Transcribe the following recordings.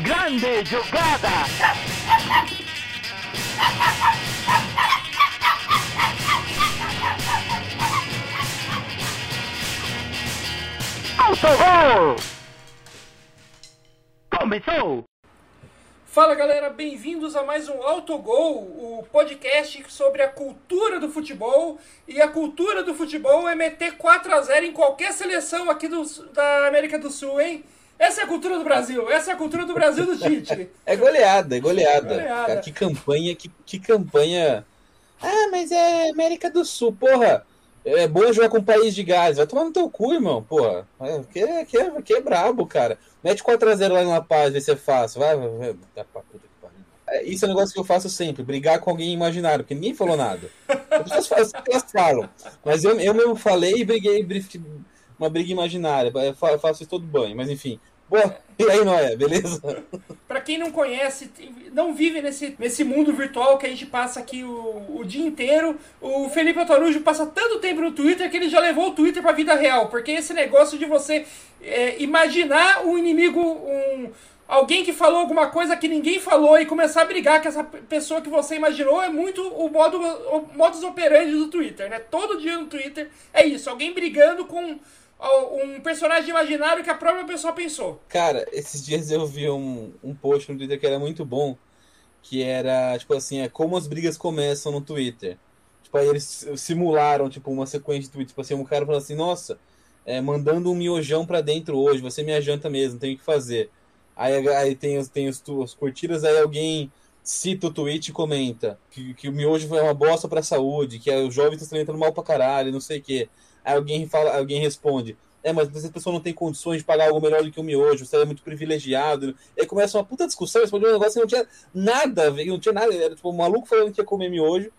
Grande jogada! Autogol! Começou! Fala galera, bem-vindos a mais um Autogol, o podcast sobre a cultura do futebol. E a cultura do futebol é meter 4 a 0 em qualquer seleção aqui do, da América do Sul, hein? Essa é a cultura do Brasil, essa é a cultura do Brasil do Tite. é goleada, é goleada. Goleada. Cara, que campanha, que, que campanha. Ah, mas é América do Sul, porra. É bom jogar com o país de gás. Vai tomar no teu cu, irmão, porra. É, que, é, que, é, que é brabo, cara. Mete 4x0 lá na paz, vê se é fácil. Vai, vai, vai. Dá pra puta que pariu. É, Isso é um negócio que eu faço sempre, brigar com alguém imaginário, porque ninguém falou nada. As pessoas falam, elas falam. Mas eu, eu mesmo falei e briguei, uma briga imaginária. Eu faço isso todo banho, mas enfim. E aí, Noé, beleza? Pra quem não conhece, não vive nesse, nesse mundo virtual que a gente passa aqui o, o dia inteiro, o Felipe Otorujo passa tanto tempo no Twitter que ele já levou o Twitter pra vida real. Porque esse negócio de você é, imaginar um inimigo, um, alguém que falou alguma coisa que ninguém falou e começar a brigar com essa pessoa que você imaginou é muito o, modo, o modus operandi do Twitter, né? Todo dia no Twitter é isso, alguém brigando com um personagem imaginário que a própria pessoa pensou. Cara, esses dias eu vi um, um post no Twitter que era muito bom, que era, tipo assim, é como as brigas começam no Twitter. Tipo, aí eles simularam, tipo, uma sequência de tweets, tipo assim, um cara falando assim, nossa, é, mandando um miojão pra dentro hoje, você me janta mesmo, tem o que fazer. Aí, aí tem, os, tem os, as curtidas, aí alguém cita o tweet e comenta que, que o miojo foi uma bosta pra saúde, que os jovens estão se alimentando mal pra caralho, não sei o quê. Aí alguém, fala, alguém responde, é, mas essa pessoa não tem condições de pagar algo melhor do que o miojo, você é muito privilegiado. E aí começa uma puta discussão, responde um negócio que não tinha nada a não tinha nada, era tipo um maluco falando que ia comer miojo,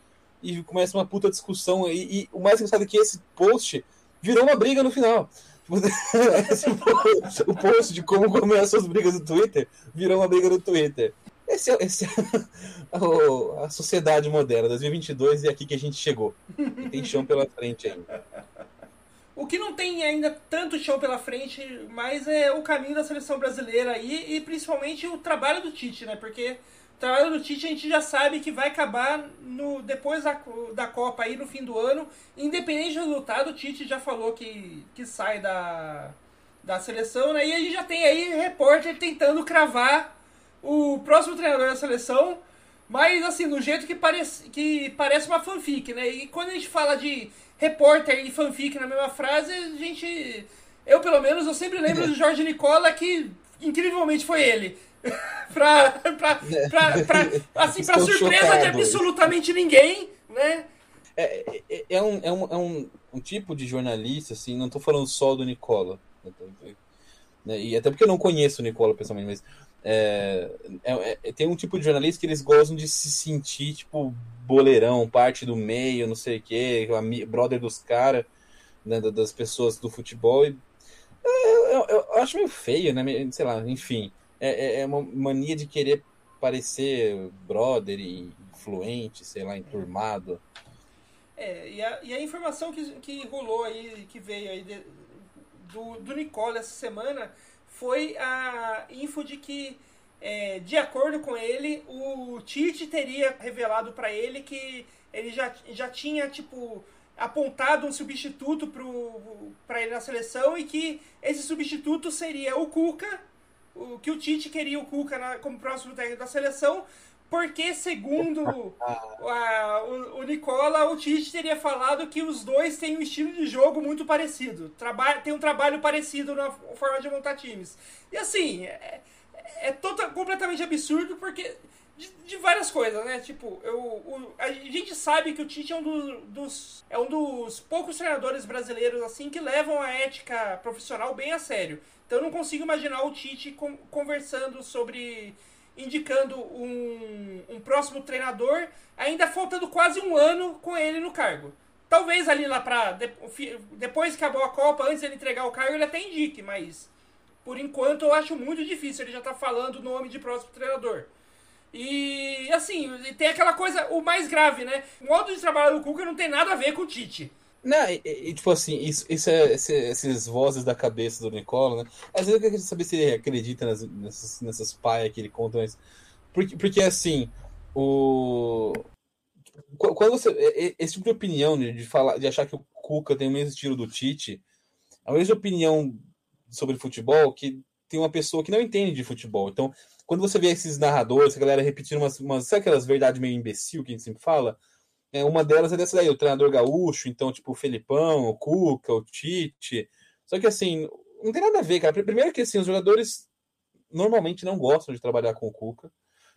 e começa uma puta discussão, e, e o mais engraçado é que esse post virou uma briga no final. Tipo, o post de como começam as brigas do Twitter virou uma briga no Twitter. Esse é, esse é o- a sociedade moderna, 2022, e é aqui que a gente chegou. E tem chão pela frente ainda. O que não tem ainda tanto chão pela frente, mas é o caminho da seleção brasileira aí e principalmente o trabalho do Tite, né? Porque o trabalho do Tite a gente já sabe que vai acabar no, depois da, da Copa aí no fim do ano. Independente do resultado, o Tite já falou que, que sai da, da seleção, né? E a gente já tem aí repórter tentando cravar o próximo treinador da seleção. Mas assim, do jeito que parece, que parece uma fanfic, né? E quando a gente fala de repórter e fanfic na mesma frase, a gente. Eu, pelo menos, eu sempre lembro do Jorge Nicola, que incrivelmente foi ele. pra, pra, pra, pra- assim, pra Estou surpresa de chocado. absolutamente ninguém, né? É, é, é um, é, um, é um, um tipo de jornalista, assim, não tô falando só do Nicola. né, E até porque eu não conheço o Nicola pessoalmente, mas é, é- é- tem um tipo de jornalista que eles gostam de se sentir, tipo, boleirão, parte do meio, não sei o quê, brother dos caras, né, da- das pessoas do futebol. E, é, eu, eu- eu acho meio feio, né? Sei lá, enfim. É, é- é uma mania de querer parecer brother e influente, sei lá, enturmado. É, e a, e a informação que, que rolou aí, que veio aí de- do, do Nicola essa semana, foi a info de que, é, de acordo com ele, o Tite teria revelado pra ele que ele já, já tinha, tipo, apontado um substituto pro, pra ele na seleção e que esse substituto seria o Cuca, o, que o Tite queria o Cuca na- como próximo técnico da seleção, porque, segundo a- o, o Nicola, o Tite teria falado que os dois têm um estilo de jogo muito parecido. Traba tem um trabalho parecido na forma de montar times. E assim, é, é tota- completamente absurdo porque. De, de várias coisas, né? Tipo, eu, o- a gente sabe que o Tite é um, do- dos, é um dos poucos treinadores brasileiros assim que levam a ética profissional bem a sério. Então eu não consigo imaginar o Tite con- conversando sobre indicando um, um próximo treinador, ainda faltando quase um ano com ele no cargo. Talvez ali lá fi- depois que acabou a Copa, antes dele entregar o cargo, ele até indique, mas por enquanto eu acho muito difícil. Ele já tá falando o nome de próximo treinador. E assim, tem aquela coisa, o mais grave, né? O modo de trabalho do Cuca não tem nada a ver com o Tite. Não, e, e, tipo assim, isso, isso é esse, esses vozes da cabeça do Nicola, né? Às vezes eu queria saber se ele acredita nas, nessas, nessas paias que ele conta, mas. Porque, porque assim, o. Quando você. Esse tipo de opinião de, falar, de achar que o Cuca tem o mesmo estilo do Tite, a mesma opinião sobre futebol que tem uma pessoa que não entende de futebol. Então, quando você vê esses narradores, a galera repetindo umas, umas sabe aquelas verdades meio imbecil que a gente sempre fala? É, uma delas é dessa daí, o treinador gaúcho, então, tipo, o Felipão, o Cuca, o Tite. Só que, assim, não tem nada a ver, cara. Primeiro que, assim, os jogadores normalmente não gostam de trabalhar com o Cuca.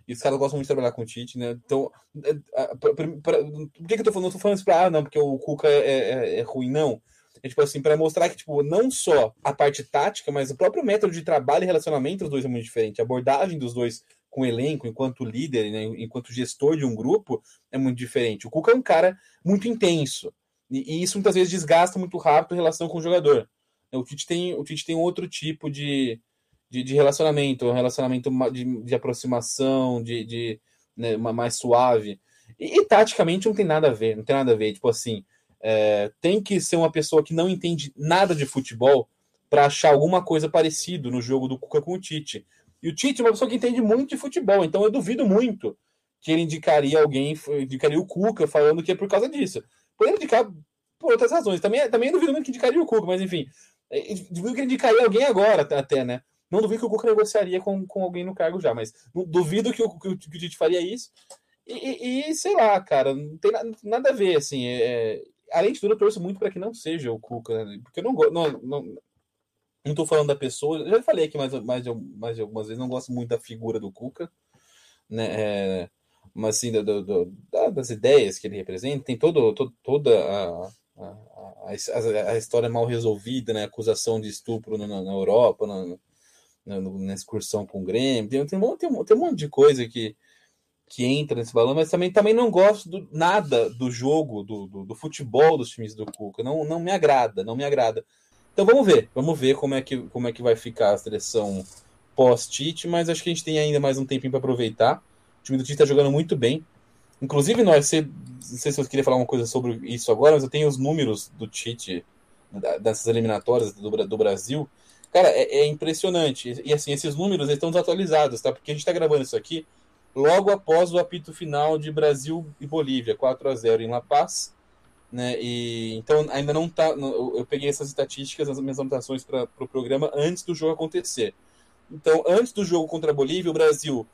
E os caras gostam muito de trabalhar com o Tite, né? Então, é, pra, pra, pra, por que, que eu tô falando? Não tô falando isso pra, ah, não, porque o Cuca é, é, é ruim, não. É tipo assim, para mostrar que, tipo, não só a parte tática, mas o próprio método de trabalho e relacionamento dos dois é muito diferente. A abordagem dos dois com o elenco, enquanto líder, né, enquanto gestor de um grupo, é muito diferente. O Cuca é um cara muito intenso. E, e isso muitas vezes desgasta muito rápido a relação com o jogador. O Tite tem, o Tite tem outro tipo de, de, de relacionamento, um relacionamento de, de aproximação, de, de né, mais suave. E, e, taticamente não tem nada a ver, não tem nada a ver. Tipo assim, é, tem que ser uma pessoa que não entende nada de futebol para achar alguma coisa parecido no jogo do Cuca com o Tite. E o Tite é uma pessoa que entende muito de futebol, então eu duvido muito que ele indicaria alguém, indicaria o Cuca, falando que é por causa disso. Poderia indicar por outras razões. Também, também duvido muito que indicaria o Cuca, mas enfim. É, duvido que ele indicaria alguém agora, até, né? Não duvido que o Cuca negociaria com, com alguém no cargo já, mas duvido que o, que o, que o Tite faria isso. E, e, sei lá, cara, não tem nada a ver, assim. É, além de tudo, eu torço muito para que não seja o Cuca, né? porque eu não gosto. Não, não, não tô falando da pessoa, eu já falei aqui mais, mais, mais algumas vezes, não gosto muito da figura do Cuca, né? É, mas assim, do, do, das ideias que ele representa, tem todo, todo toda a, a, a, a, história mal resolvida, né? Acusação de estupro na, na Europa, na, na, na, excursão com o Grêmio, tem, tem, tem, tem um monte de coisa que, que entra nesse balão, mas também, também não gosto do, nada do jogo, do, do, do, futebol dos times do Cuca. Não, não me agrada, não me agrada. Então vamos ver, vamos ver como é que, como é que vai ficar a seleção pós-Tite, mas acho que a gente tem ainda mais um tempinho para aproveitar. O time do Tite está jogando muito bem. Inclusive, nós, não sei se você queria falar uma coisa sobre isso agora, mas eu tenho os números do Tite dessas eliminatórias do, do Brasil. Cara, é, é impressionante. E assim, esses números estão desatualizados, tá? Porque a gente está gravando isso aqui logo após o apito final de Brasil e Bolívia, 4 a 0 em La Paz né? E então ainda não tá. Eu peguei essas estatísticas, as minhas anotações para o pro programa antes do jogo acontecer. Então, antes do jogo contra a Bolívia, o Brasil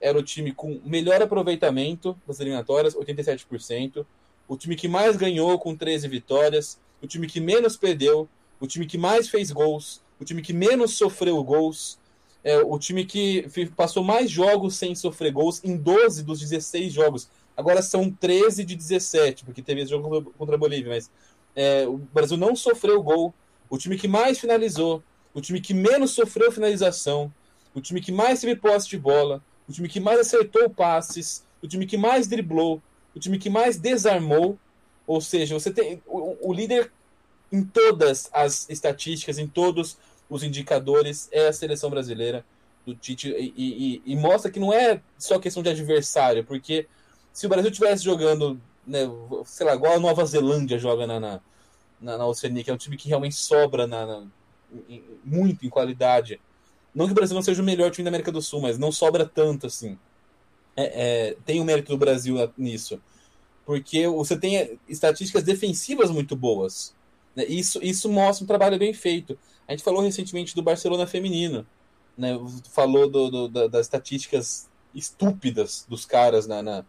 era o time com melhor aproveitamento das eliminatórias, 87%. O time que mais ganhou, com 13 vitórias. O time que menos perdeu. O time que mais fez gols. O time que menos sofreu gols. É, o time que passou mais jogos sem sofrer gols em 12 dos 16 jogos. Agora são 13 de 17, porque teve esse jogo contra a Bolívia, mas é, o Brasil não sofreu gol. O time que mais finalizou, o time que menos sofreu finalização, o time que mais teve posse de bola, o time que mais acertou passes, o time que mais driblou, o time que mais desarmou. Ou seja, você tem o, o líder em todas as estatísticas, em todos os indicadores, é a seleção brasileira do Tite e, e, e mostra que não é só questão de adversário, porque se o Brasil tivesse jogando, né, sei lá, igual a Nova Zelândia joga na, na, na, Oceania, que é um time que realmente sobra na, na em, muito em qualidade. Não que o Brasil não seja o melhor time da América do Sul, mas não sobra tanto assim. É, é, tem o mérito do Brasil nisso. Porque você tem estatísticas defensivas muito boas. Né? Isso, isso mostra um trabalho bem feito. A gente falou recentemente do Barcelona feminino. Né? Falou do, do, das estatísticas estúpidas dos caras na, na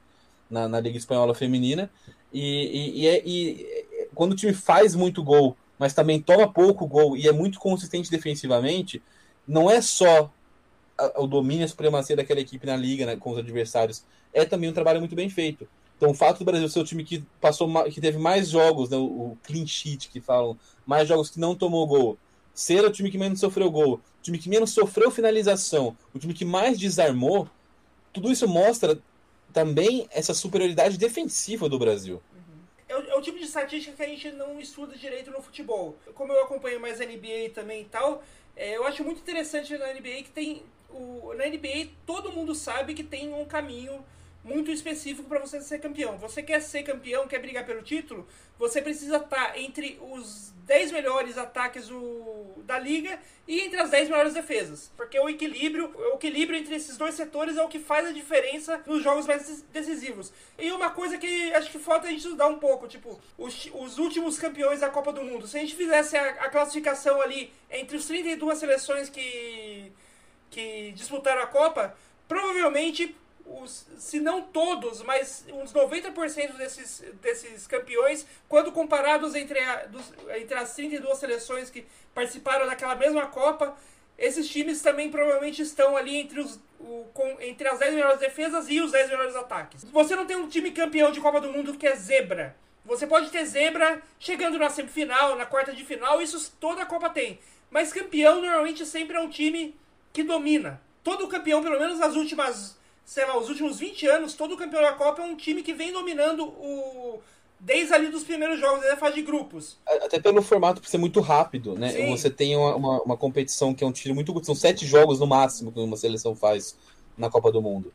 na, na Liga Espanhola Feminina. E, e, e, é, e, quando o time faz muito gol, mas também toma pouco gol e é muito consistente defensivamente, não é só o domínio e a supremacia daquela equipe na liga né, com os adversários, é também um trabalho muito bem feito. Então, o fato do Brasil ser o time que passou que teve mais jogos, né, o clean sheet que falam, mais jogos que não tomou gol, ser o time que menos sofreu gol, o time que menos sofreu finalização, o time que mais desarmou, tudo isso mostra também essa superioridade defensiva do Brasil. É o, é o, tipo de estatística que a gente não estuda direito no futebol. Como eu acompanho mais a NBA também e tal, é, eu acho muito interessante na NBA que tem. O, na NBA todo mundo sabe que tem um caminho muito específico para você ser campeão. Você quer ser campeão, quer brigar pelo título, você precisa estar entre os 10 melhores ataques do, da liga e entre as 10 melhores defesas. Porque o equilíbrio, o equilíbrio entre esses dois setores é o que faz a diferença nos jogos mais decisivos. E uma coisa que acho que falta a gente estudar um pouco, tipo, os, os últimos campeões da Copa do Mundo. Se a gente fizesse a, a classificação ali entre os 32 seleções que, que disputaram a Copa, provavelmente os, se não todos, mas uns 90% desses, desses campeões, quando comparados entre, a, dos, entre as 32 seleções que participaram daquela mesma Copa, esses times também provavelmente estão ali entre, os, o, com, entre as 10 melhores defesas e os 10 melhores ataques. Você não tem um time campeão de Copa do Mundo que é zebra. Você pode ter zebra chegando na semifinal, na quarta de final, isso toda a Copa tem. Mas campeão normalmente sempre é um time que domina. Todo campeão, pelo menos nas últimas sei lá, os últimos 20 anos, todo campeão da Copa é um time que vem dominando o. Desde ali dos primeiros jogos, desde a fase de grupos. Até pelo formato por ser muito rápido, né? Sim. Você tem uma, uma, uma, competição que é um tiro muito curto. São sete jogos no máximo que uma seleção faz na Copa do Mundo.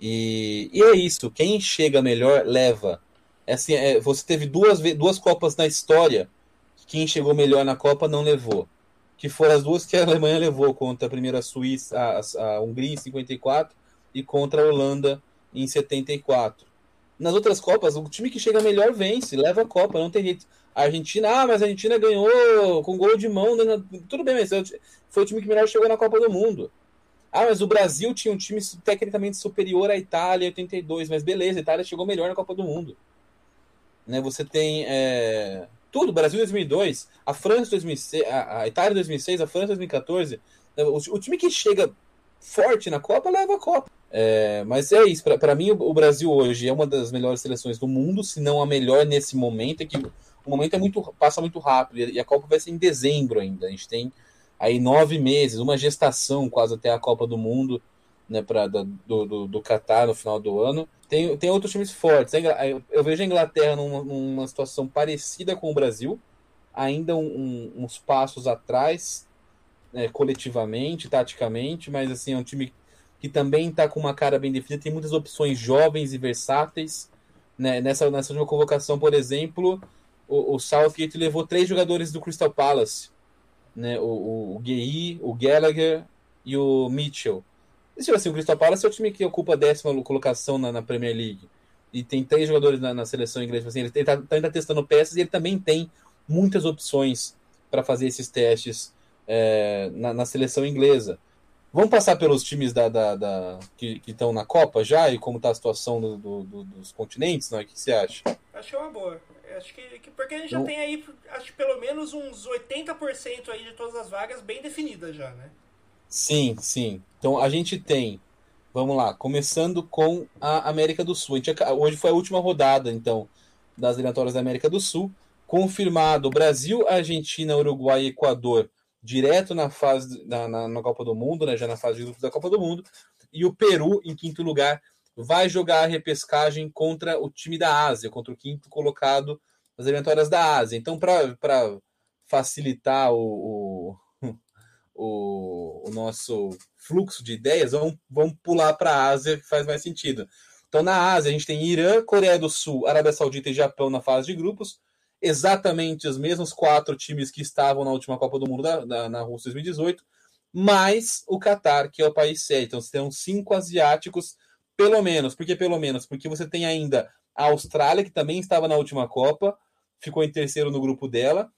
E, e é isso. Quem chega melhor leva. É assim, é, você teve duas, duas Copas na história. Quem chegou melhor na Copa não levou. Que foram as duas que a Alemanha levou contra a primeira Suíça, a, a Hungria em 54 e contra a Holanda em 74. Nas outras Copas, o time que chega melhor vence, leva a Copa, não tem jeito. A Argentina, ah, mas a Argentina ganhou com gol de mão. Né? Tudo bem, mas foi o time que melhor chegou na Copa do Mundo. Ah, mas o Brasil tinha um time tecnicamente superior à Itália em 82, mas beleza, a Itália chegou melhor na Copa do Mundo. Né, você tem é, tudo, Brasil 2002, a França 2006, a, Itália 2006, a França 2014. O, o time que chega forte na Copa leva a Copa. É, mas é isso, para mim o Brasil hoje é uma das melhores seleções do mundo, se não a melhor nesse momento, é que o momento é muito, passa muito rápido, e a Copa vai ser em dezembro ainda, a gente tem aí nove meses, uma gestação quase até a Copa do Mundo, né, pra, do, do, do Qatar no final do ano. Tem, tem outros times fortes, eu vejo a Inglaterra numa, numa situação parecida com o Brasil, ainda um, um, uns passos atrás, né, coletivamente, taticamente, mas assim, é um time que também está com uma cara bem definida, tem muitas opções jovens e versáteis. Né? Nessa, nessa última convocação, por exemplo, o, o Southgate levou três jogadores do Crystal Palace. Né? O, o, o o Gallagher e o Mitchell. E, tipo assim, o Crystal Palace é o time que ocupa a décima colocação na, na Premier League. E tem três jogadores na, na seleção inglesa. Tipo assim, ele está tá testando peças e ele também tem muitas opções para fazer esses testes é, na, na seleção inglesa. Vamos passar pelos times da, da, da que estão na Copa já e como está a situação do, do, do, dos continentes, não é? O que você acha? Acho que é uma boa. Acho que, que porque a gente já tem aí, acho pelo menos uns 80% aí de todas as vagas bem definidas já, né? Sim, sim. Então a gente tem, vamos lá, começando com a América do Sul. Gente, hoje foi a última rodada, então, das eliminatórias da América do Sul. Confirmado Brasil, Argentina, Uruguai e Equador direto na fase na, na, na, Copa do Mundo, né, já na fase de grupos da Copa do Mundo, e o Peru em quinto lugar vai jogar a repescagem contra o time da Ásia, contra o quinto colocado nas eliminatórias da Ásia. Então, para facilitar o, o, o, o, nosso fluxo de ideias, vamos, vamos pular para a Ásia, que faz mais sentido. Então, na Ásia, a gente tem Irã, Coreia do Sul, Arábia Saudita e Japão na fase de grupos exatamente os mesmos quatro times que estavam na última Copa do Mundo da, da, na Rússia 2018, mais o Catar, que é o país sede. Então você tem cinco asiáticos, pelo menos. Por que pelo menos? Porque você tem ainda a Austrália, que também estava na última Copa, ficou em terceiro no grupo dela,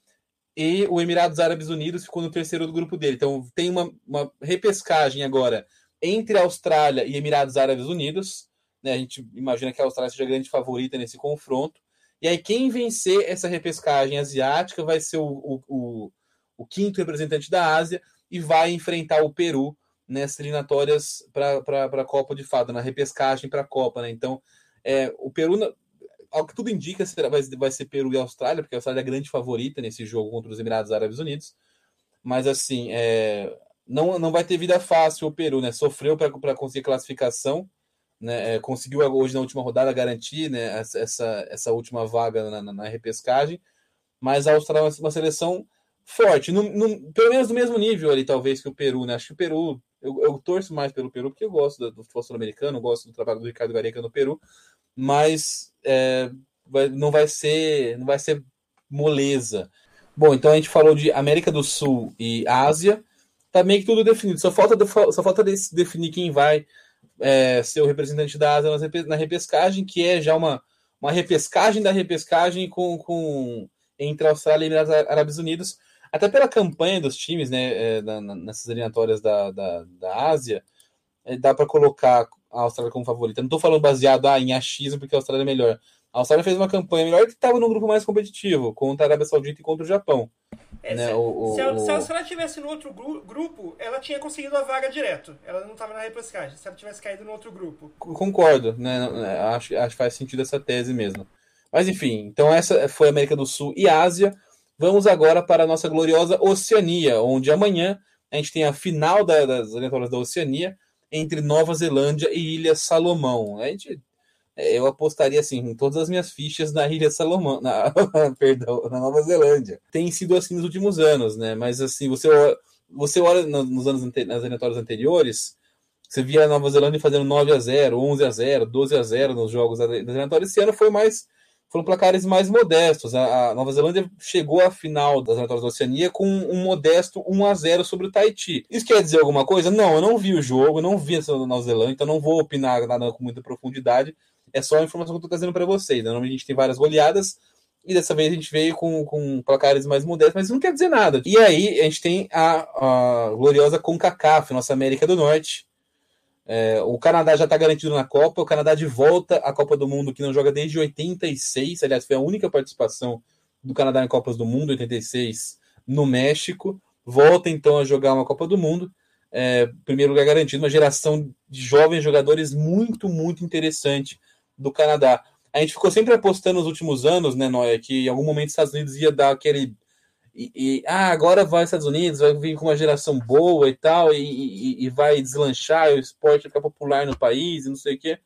e o Emirados Árabes Unidos ficou no terceiro do grupo dele. Então tem uma, uma repescagem agora entre Austrália e Emirados Árabes Unidos. Né? A gente imagina que a Austrália seja a grande favorita nesse confronto. E aí, quem vencer essa repescagem asiática vai ser o, o, o, o quinto representante da Ásia e vai enfrentar o Peru nessas eliminatórias para a Copa de Fada, na repescagem para a Copa. Né? Então, é, o Peru, ao que tudo indica, vai, vai ser Peru e Austrália, porque a Austrália é a grande favorita nesse jogo contra os Emirados Árabes Unidos. Mas, assim, é, não, não vai ter vida fácil o Peru, né? Sofreu para conseguir classificação né, é, conseguiu hoje na última rodada garantir né, essa, essa última vaga na, na, na repescagem, mas a Austrália é uma seleção forte, no, no, pelo menos no mesmo nível ali, talvez, que o Peru. Né? Acho que o Peru Eu, eu torço mais pelo Peru, porque eu gosto do, do futebol sul-americano, gosto do trabalho do Ricardo Gareca no Peru, mas é, vai, não vai ser não vai ser moleza. Bom, então a gente falou de América do Sul e Ásia, tá meio que tudo definido. Só falta, só falta definir quem vai é, ser o representante da Ásia na repescagem, que é já uma, uma repescagem da repescagem com, com entre a Austrália e Emirados Árabes Unidos, até pela campanha dos times, né, é, na, nessas eliminatórias da, da, da Ásia, é, dá para colocar a Austrália como favorita. Não estou falando baseado ah, em achismo, porque a Austrália é melhor. A Austrália fez uma campanha melhor que estava num grupo mais competitivo, contra a Arábia Saudita e contra o Japão. É, né? se, o, se, a, se, a, Austrália tivesse no outro grupo, ela tinha conseguido a vaga direto. Ela não estava na repescagem, se ela tivesse caído no outro grupo. Concordo, né? Acho, acho que faz sentido essa tese mesmo. Mas enfim, então essa foi a América do Sul e Ásia. Vamos agora para a nossa gloriosa Oceania, onde amanhã a gente tem a final da, das eliminatórias da Oceania entre Nova Zelândia e Ilha Salomão. A gente é, eu apostaria assim em todas as minhas fichas na Ilha Salomão, na, perdão, na Nova Zelândia. Tem sido assim nos últimos anos, né? Mas assim, você você olha nos anos nas eliminatórias anteriores, você via a Nova Zelândia fazendo 9 a 0, 11 a 0, 12 a 0 nos jogos das eliminatórias. Esse ano foi mais foram placares mais modestos. A, Nova Zelândia chegou à final das eliminatórias da Oceania com um modesto 1 a 0 sobre o Tahiti. Isso quer dizer alguma coisa? Não, eu não vi o jogo, não vi essa Nova Zelândia, então não vou opinar nada com muita profundidade é só a informação que eu tô trazendo para vocês. Né? A gente tem várias goleadas, e dessa vez a gente veio com, com placares mais modestos, mas não quer dizer nada. E aí a gente tem a, a gloriosa CONCACAF, nossa América do Norte. É, o Canadá já está garantido na Copa, o Canadá de volta à Copa do Mundo, que não joga desde 86, aliás, foi a única participação do Canadá em Copas do Mundo, 86, no México. Volta então a jogar uma Copa do Mundo. É, primeiro lugar garantido, uma geração de jovens jogadores muito, muito interessante do Canadá. A gente ficou sempre apostando nos últimos anos, né, Noia, que em algum momento os Estados Unidos ia dar aquele. E, e, ah, agora vai os Estados Unidos, vai vir com uma geração boa e tal, e, e, vai deslanchar, o esporte ficar popular no país e não sei o quê.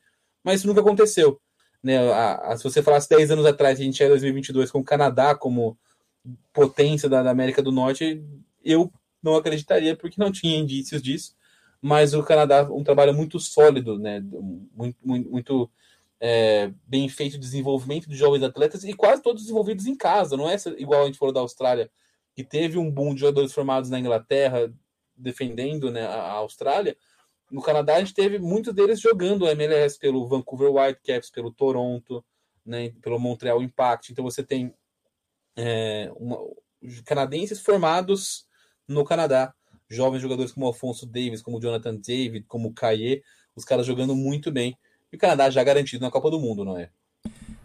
Mas isso nunca aconteceu. Né? A, a, se você falasse 10 anos atrás, a gente era 2022 com o Canadá como potência da, da América do Norte, eu não acreditaria, porque não tinha indícios disso. Mas o Canadá, um trabalho muito sólido, né? muito, muito, muito é, bem feito desenvolvimento de jovens atletas e quase todos desenvolvidos em casa, não é igual a gente falou da Austrália, que teve um boom de jogadores formados na Inglaterra defendendo né, a Austrália. No Canadá, a gente teve muitos deles jogando a MLS pelo Vancouver Whitecaps, pelo Toronto, né, pelo Montreal Impact. Então você tem é, uma, canadenses formados no Canadá, jovens jogadores como Alfonso Davis, como Jonathan David, como Caillé, os caras jogando muito bem. E o Canadá já garantido na Copa do Mundo, não é?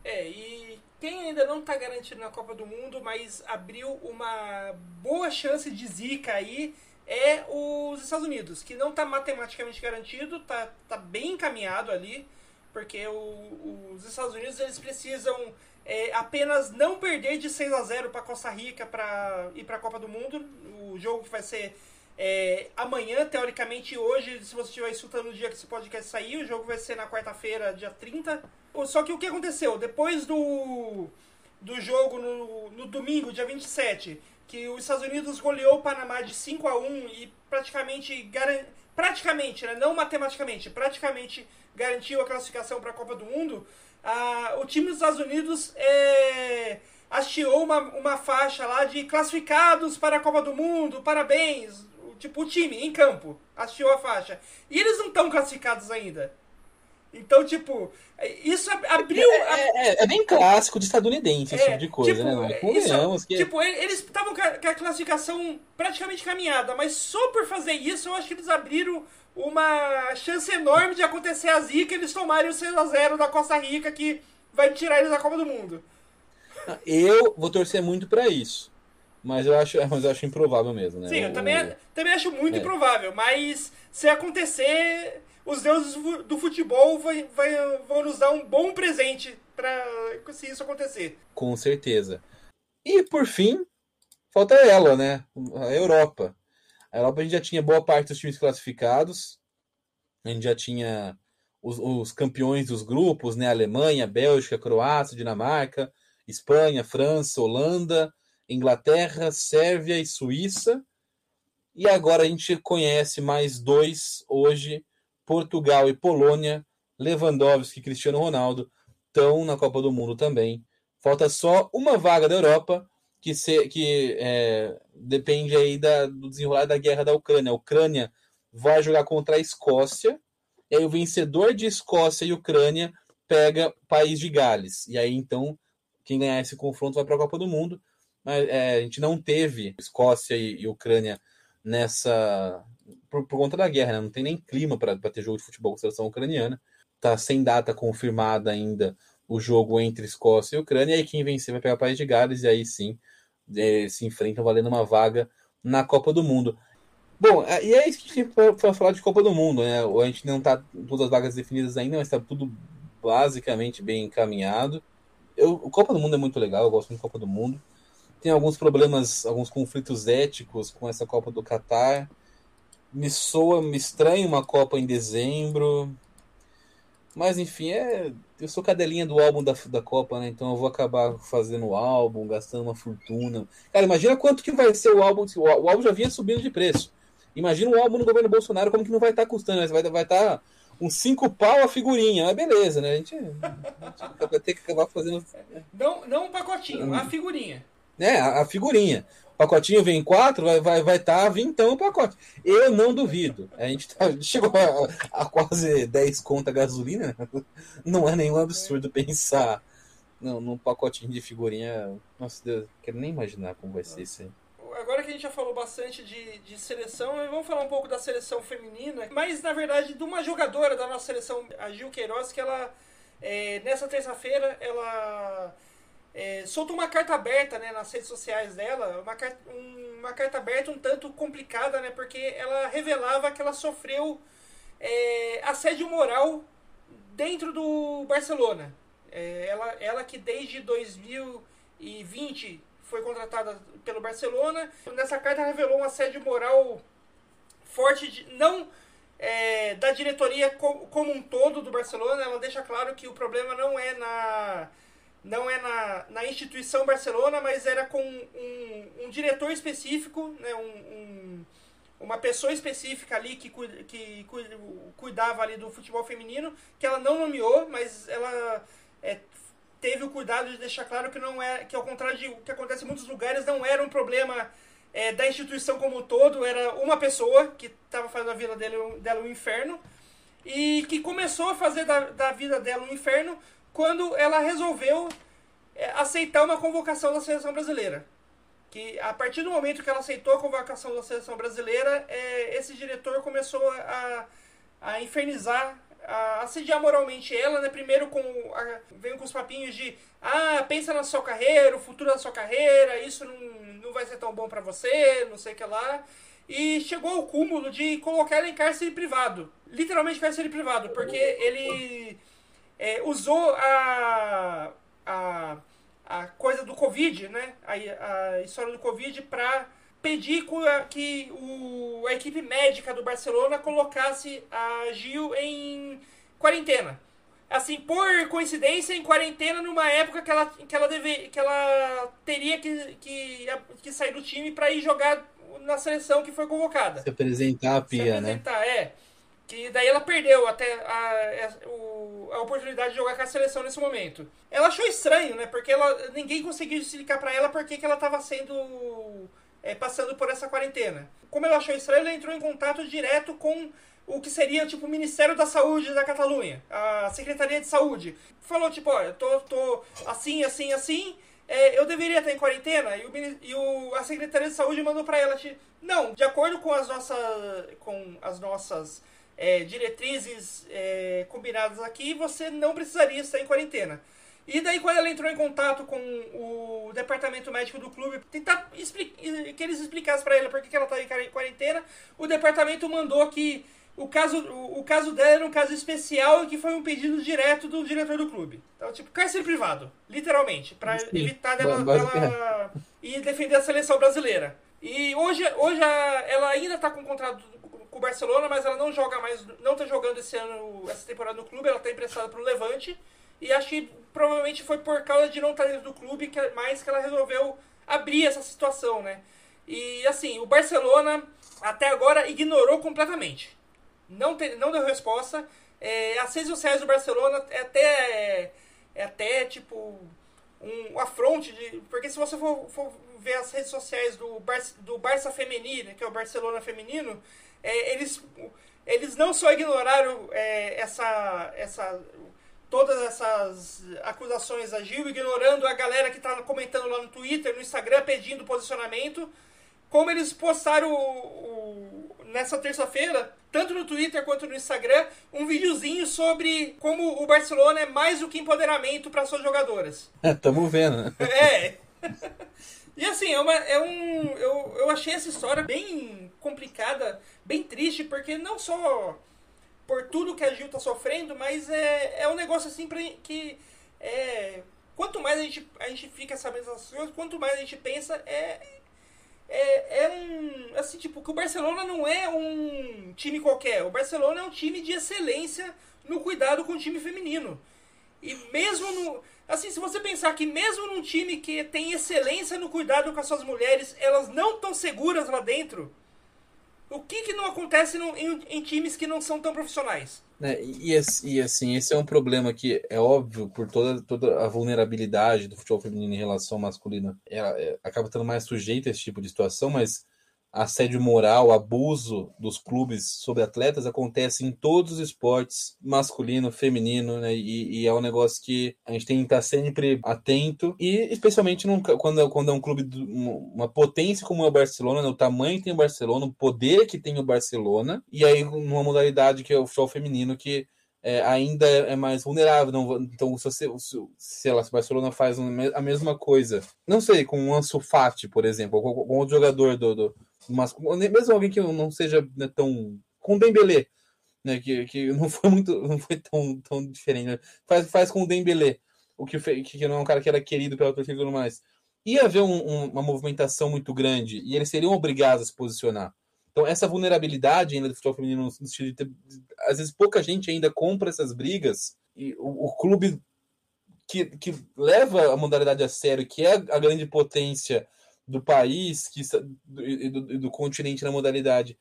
É, e quem ainda não está garantido na Copa do Mundo, mas abriu uma boa chance de zica aí, é os Estados Unidos, que não está matematicamente garantido, está tá bem encaminhado ali, porque o, os Estados Unidos eles precisam é, apenas não perder de 6 a 0 para Costa Rica para ir para a Copa do Mundo. O jogo que vai ser é, amanhã, teoricamente, hoje, se você estiver escutando no dia que esse podcast sair, o jogo vai ser na quarta-feira, dia 30. Só que o que aconteceu? Depois do, do jogo no, no domingo, dia 27, que os Estados Unidos goleou o Panamá de 5 a 1 e praticamente, garan... praticamente né, não matematicamente, praticamente garantiu a classificação para a Copa do Mundo, ah, o time dos Estados Unidos é, hasteou uma, uma faixa lá de classificados para a Copa do Mundo, parabéns, tipo, o time em campo assistiu a faixa. E eles não estão classificados ainda. Então, tipo, isso abriu. É, é, é bem clássico de estadunidense esse é, tipo de coisa, tipo, né? Convenhamos que. Tipo, eles estavam com a classificação praticamente caminhada, mas só por fazer isso, eu acho que eles abriram uma chance enorme de acontecer a zica e eles tomarem o 6x0 da Costa Rica, que vai tirar eles da Copa do Mundo. Eu vou torcer muito para isso. Mas eu acho, mas eu acho improvável mesmo, né? Sim, eu também, o... também acho muito é. improvável. Mas se acontecer, os deuses do futebol vai, vai, vão nos dar um bom presente para se isso acontecer. Com certeza. E por fim, falta ela, né? A Europa. A Europa a gente já tinha boa parte dos times classificados. A gente já tinha os, os campeões dos grupos, né? Alemanha, Bélgica, Croácia, Dinamarca, Espanha, França, Holanda. Inglaterra, Sérvia e Suíça. E agora a gente conhece mais dois hoje, Portugal e Polônia, Lewandowski e Cristiano Ronaldo estão na Copa do Mundo também. Falta só uma vaga da Europa, que, se, que é, depende aí da, do desenrolar da guerra da Ucrânia. A Ucrânia vai jogar contra a Escócia, e aí o vencedor de Escócia e Ucrânia pega o país de Gales. E aí, então, quem ganhar esse confronto vai para a Copa do Mundo. Mas, é, a gente não teve Escócia e, e Ucrânia nessa. Por, por, conta da guerra, né? não tem nem clima para ter jogo de futebol com a seleção ucraniana. Tá sem data confirmada ainda o jogo entre Escócia e Ucrânia. E quem vencer vai pegar o país de Gales, e aí sim é, se enfrentam valendo uma vaga na Copa do Mundo. Bom, é, e é isso que a gente foi falar de Copa do Mundo, né? A gente não tá todas as vagas definidas ainda, mas está tudo basicamente bem encaminhado. Eu, o Copa do Mundo é muito legal, eu gosto muito da Copa do Mundo. Tem alguns problemas, alguns conflitos éticos com essa Copa do Catar. Me soa, me estranha uma Copa em dezembro. Mas enfim, é. Eu sou cadelinha do álbum da, da Copa, né? Então eu vou acabar fazendo o álbum, gastando uma fortuna. Cara, imagina quanto que vai ser o álbum. O álbum já vinha subindo de preço. Imagina um álbum no governo Bolsonaro, como que não vai estar tá custando, vai, vai estar tá uns 5 pau a figurinha. Mas beleza, né? A gente, a gente vai ter que acabar fazendo. Não, não um pacotinho, a figurinha. É, a, figurinha. O pacotinho vem quatro, vai estar vai, vai tá vintão o pacote. Eu não duvido. A gente tá, chegou a, a, quase 10 conta gasolina. Não é nenhum absurdo pensar no, num pacotinho de figurinha. Nossa Deus, quero nem imaginar como vai ser isso aí agora que a gente já falou bastante de, de seleção, vamos falar um pouco da seleção feminina, mas na verdade de uma jogadora da nossa seleção, a Gil Queiroz, que ela, é, nessa terça-feira, ela é, soltou uma carta aberta né, nas redes sociais dela, uma, uma carta aberta um tanto complicada, né, porque ela revelava que ela sofreu é, assédio moral dentro do Barcelona. É, ela, ela que desde 2020 foi contratada pelo Barcelona. Nessa carta revelou um assédio moral forte, de, não é, da diretoria como um todo do Barcelona. Ela deixa claro que o problema não é na não é na, na instituição Barcelona, mas era com um, um diretor específico, né, um, um, uma pessoa específica ali que, que cuidava ali do futebol feminino, que ela não nomeou, mas ela é, teve o cuidado de deixar claro que não é que ao contrário de o que acontece em muitos lugares não era um problema é, da instituição como um todo era uma pessoa que estava fazendo a vida dele, dela um inferno. E que começou a fazer da, da vida dela um inferno quando ela resolveu é, aceitar uma convocação da seleção brasileira que a partir do momento que ela aceitou a convocação da seleção brasileira é, esse diretor começou a, a infernizar a assediar moralmente ela, né? Primeiro com a, vem com os papinhos de ah, pensa na sua carreira, o futuro da sua carreira, isso não, não vai ser tão bom para você, não sei o que lá. E chegou ao cúmulo de colocar ela em cárcere privado. Literalmente cárcere privado, porque ele é, usou a, a, a coisa do Covid, né? A, a história do Covid para pedir que o, a equipe médica do Barcelona colocasse a Gil em quarentena. Assim, por coincidência, em quarentena numa época que ela, que ela, deve, que ela teria que, que, que sair do time para ir jogar na seleção que foi convocada. Se apresentar a Pia, Se apresentar, né? é. Que daí ela perdeu até a, a, a, oportunidade de jogar com a seleção nesse momento. Ela achou estranho, né? Porque ela, ninguém conseguiu explicar para ela por que ela estava sendo é, passando por essa quarentena. Como ela achou estranho, ela entrou em contato direto com o que seria tipo o Ministério da Saúde da Catalunha, a Secretaria de Saúde. Falou tipo, olha, tô, tô assim, assim, assim, é, eu deveria estar em quarentena? E, o, e o, a Secretaria de Saúde mandou para ela, tipo, não, de acordo com as nossas, com as nossas é, diretrizes é, combinadas aqui, você não precisaria estar em quarentena. E daí, quando ela entrou em contato com o departamento médico do clube, tentar que eles explicassem para ela por que ela estava em quarentena, o departamento mandou que o caso, o, caso dela era um caso especial e que foi um pedido direto do diretor do clube. Então, tipo, cárcere privado, literalmente, para evitar dela, dela ir defender a seleção brasileira. E hoje, hoje ela ainda está com contrato com o Barcelona, mas ela não joga mais, não está jogando esse ano, essa temporada no clube, ela está emprestada para o Levante. E acho que provavelmente foi por causa de não estar dentro do clube que mais que ela resolveu abrir essa situação, né? E assim, o Barcelona até agora ignorou completamente. Não, te, não deu resposta. É, as redes sociais do Barcelona é até, é até tipo um afronte de. Porque se você for, for ver as redes sociais do, Bar, do Barça Feminino, que é o Barcelona Feminino, é, eles, eles não só ignoraram é, essa, essa, todas essas acusações a Gil, ignorando a galera que está comentando lá no Twitter, no Instagram, pedindo posicionamento, como eles postaram o, o, nessa terça-feira, tanto no Twitter quanto no Instagram, um videozinho sobre como o Barcelona é mais do que empoderamento para suas jogadoras. É, tamo vendo. Né? É. E assim, é, uma, é um. Eu, eu achei essa história bem complicada, bem triste, porque não só por tudo que a Gil tá sofrendo, mas é, é um negócio assim pra, que. É, quanto mais a gente, a gente fica sabendo essas coisas, quanto mais a gente pensa, é, é, é um. Assim, tipo, que o Barcelona não é um time qualquer. O Barcelona é um time de excelência no cuidado com o time feminino. E mesmo no. Assim, se você pensar que mesmo num time que tem excelência no cuidado com as suas mulheres, elas não estão seguras lá dentro, o que, que não acontece no, em, em, times que não são tão profissionais? É, e, e, assim, esse é um problema que é óbvio por toda, toda a vulnerabilidade do futebol feminino em relação ao masculino. Ela, é, acaba estando mais sujeita a esse tipo de situação, mas assédio moral, abuso dos clubes sobre atletas acontece em todos os esportes, masculino, feminino, né? E, e, é um negócio que a gente tem que estar sempre atento, e especialmente num, quando, quando é um clube, uma potência como é o Barcelona, né? o tamanho que tem o Barcelona, o poder que tem o Barcelona, e aí numa modalidade que é o futebol feminino, que é, ainda é mais vulnerável. Não, então, se você, se, se o Barcelona faz a mesma coisa, não sei, com o Ansu Fati, por exemplo, ou com, outro jogador do, do, mas mesmo alguém que não seja né, tão com o Dembélé, né, que, que não foi muito não foi tão, tão diferente, né? faz, faz com o Dembélé, o que, que não é um cara que era querido pela torcida e tudo mais. Ia haver um, um, uma movimentação muito grande e eles seriam obrigados a se posicionar. Então, essa vulnerabilidade ainda do futebol feminino, no sentido de às vezes pouca gente ainda compra essas brigas e o, o clube que, que leva a modalidade a sério, que é a grande potência do país que, e do, do, continente na modalidade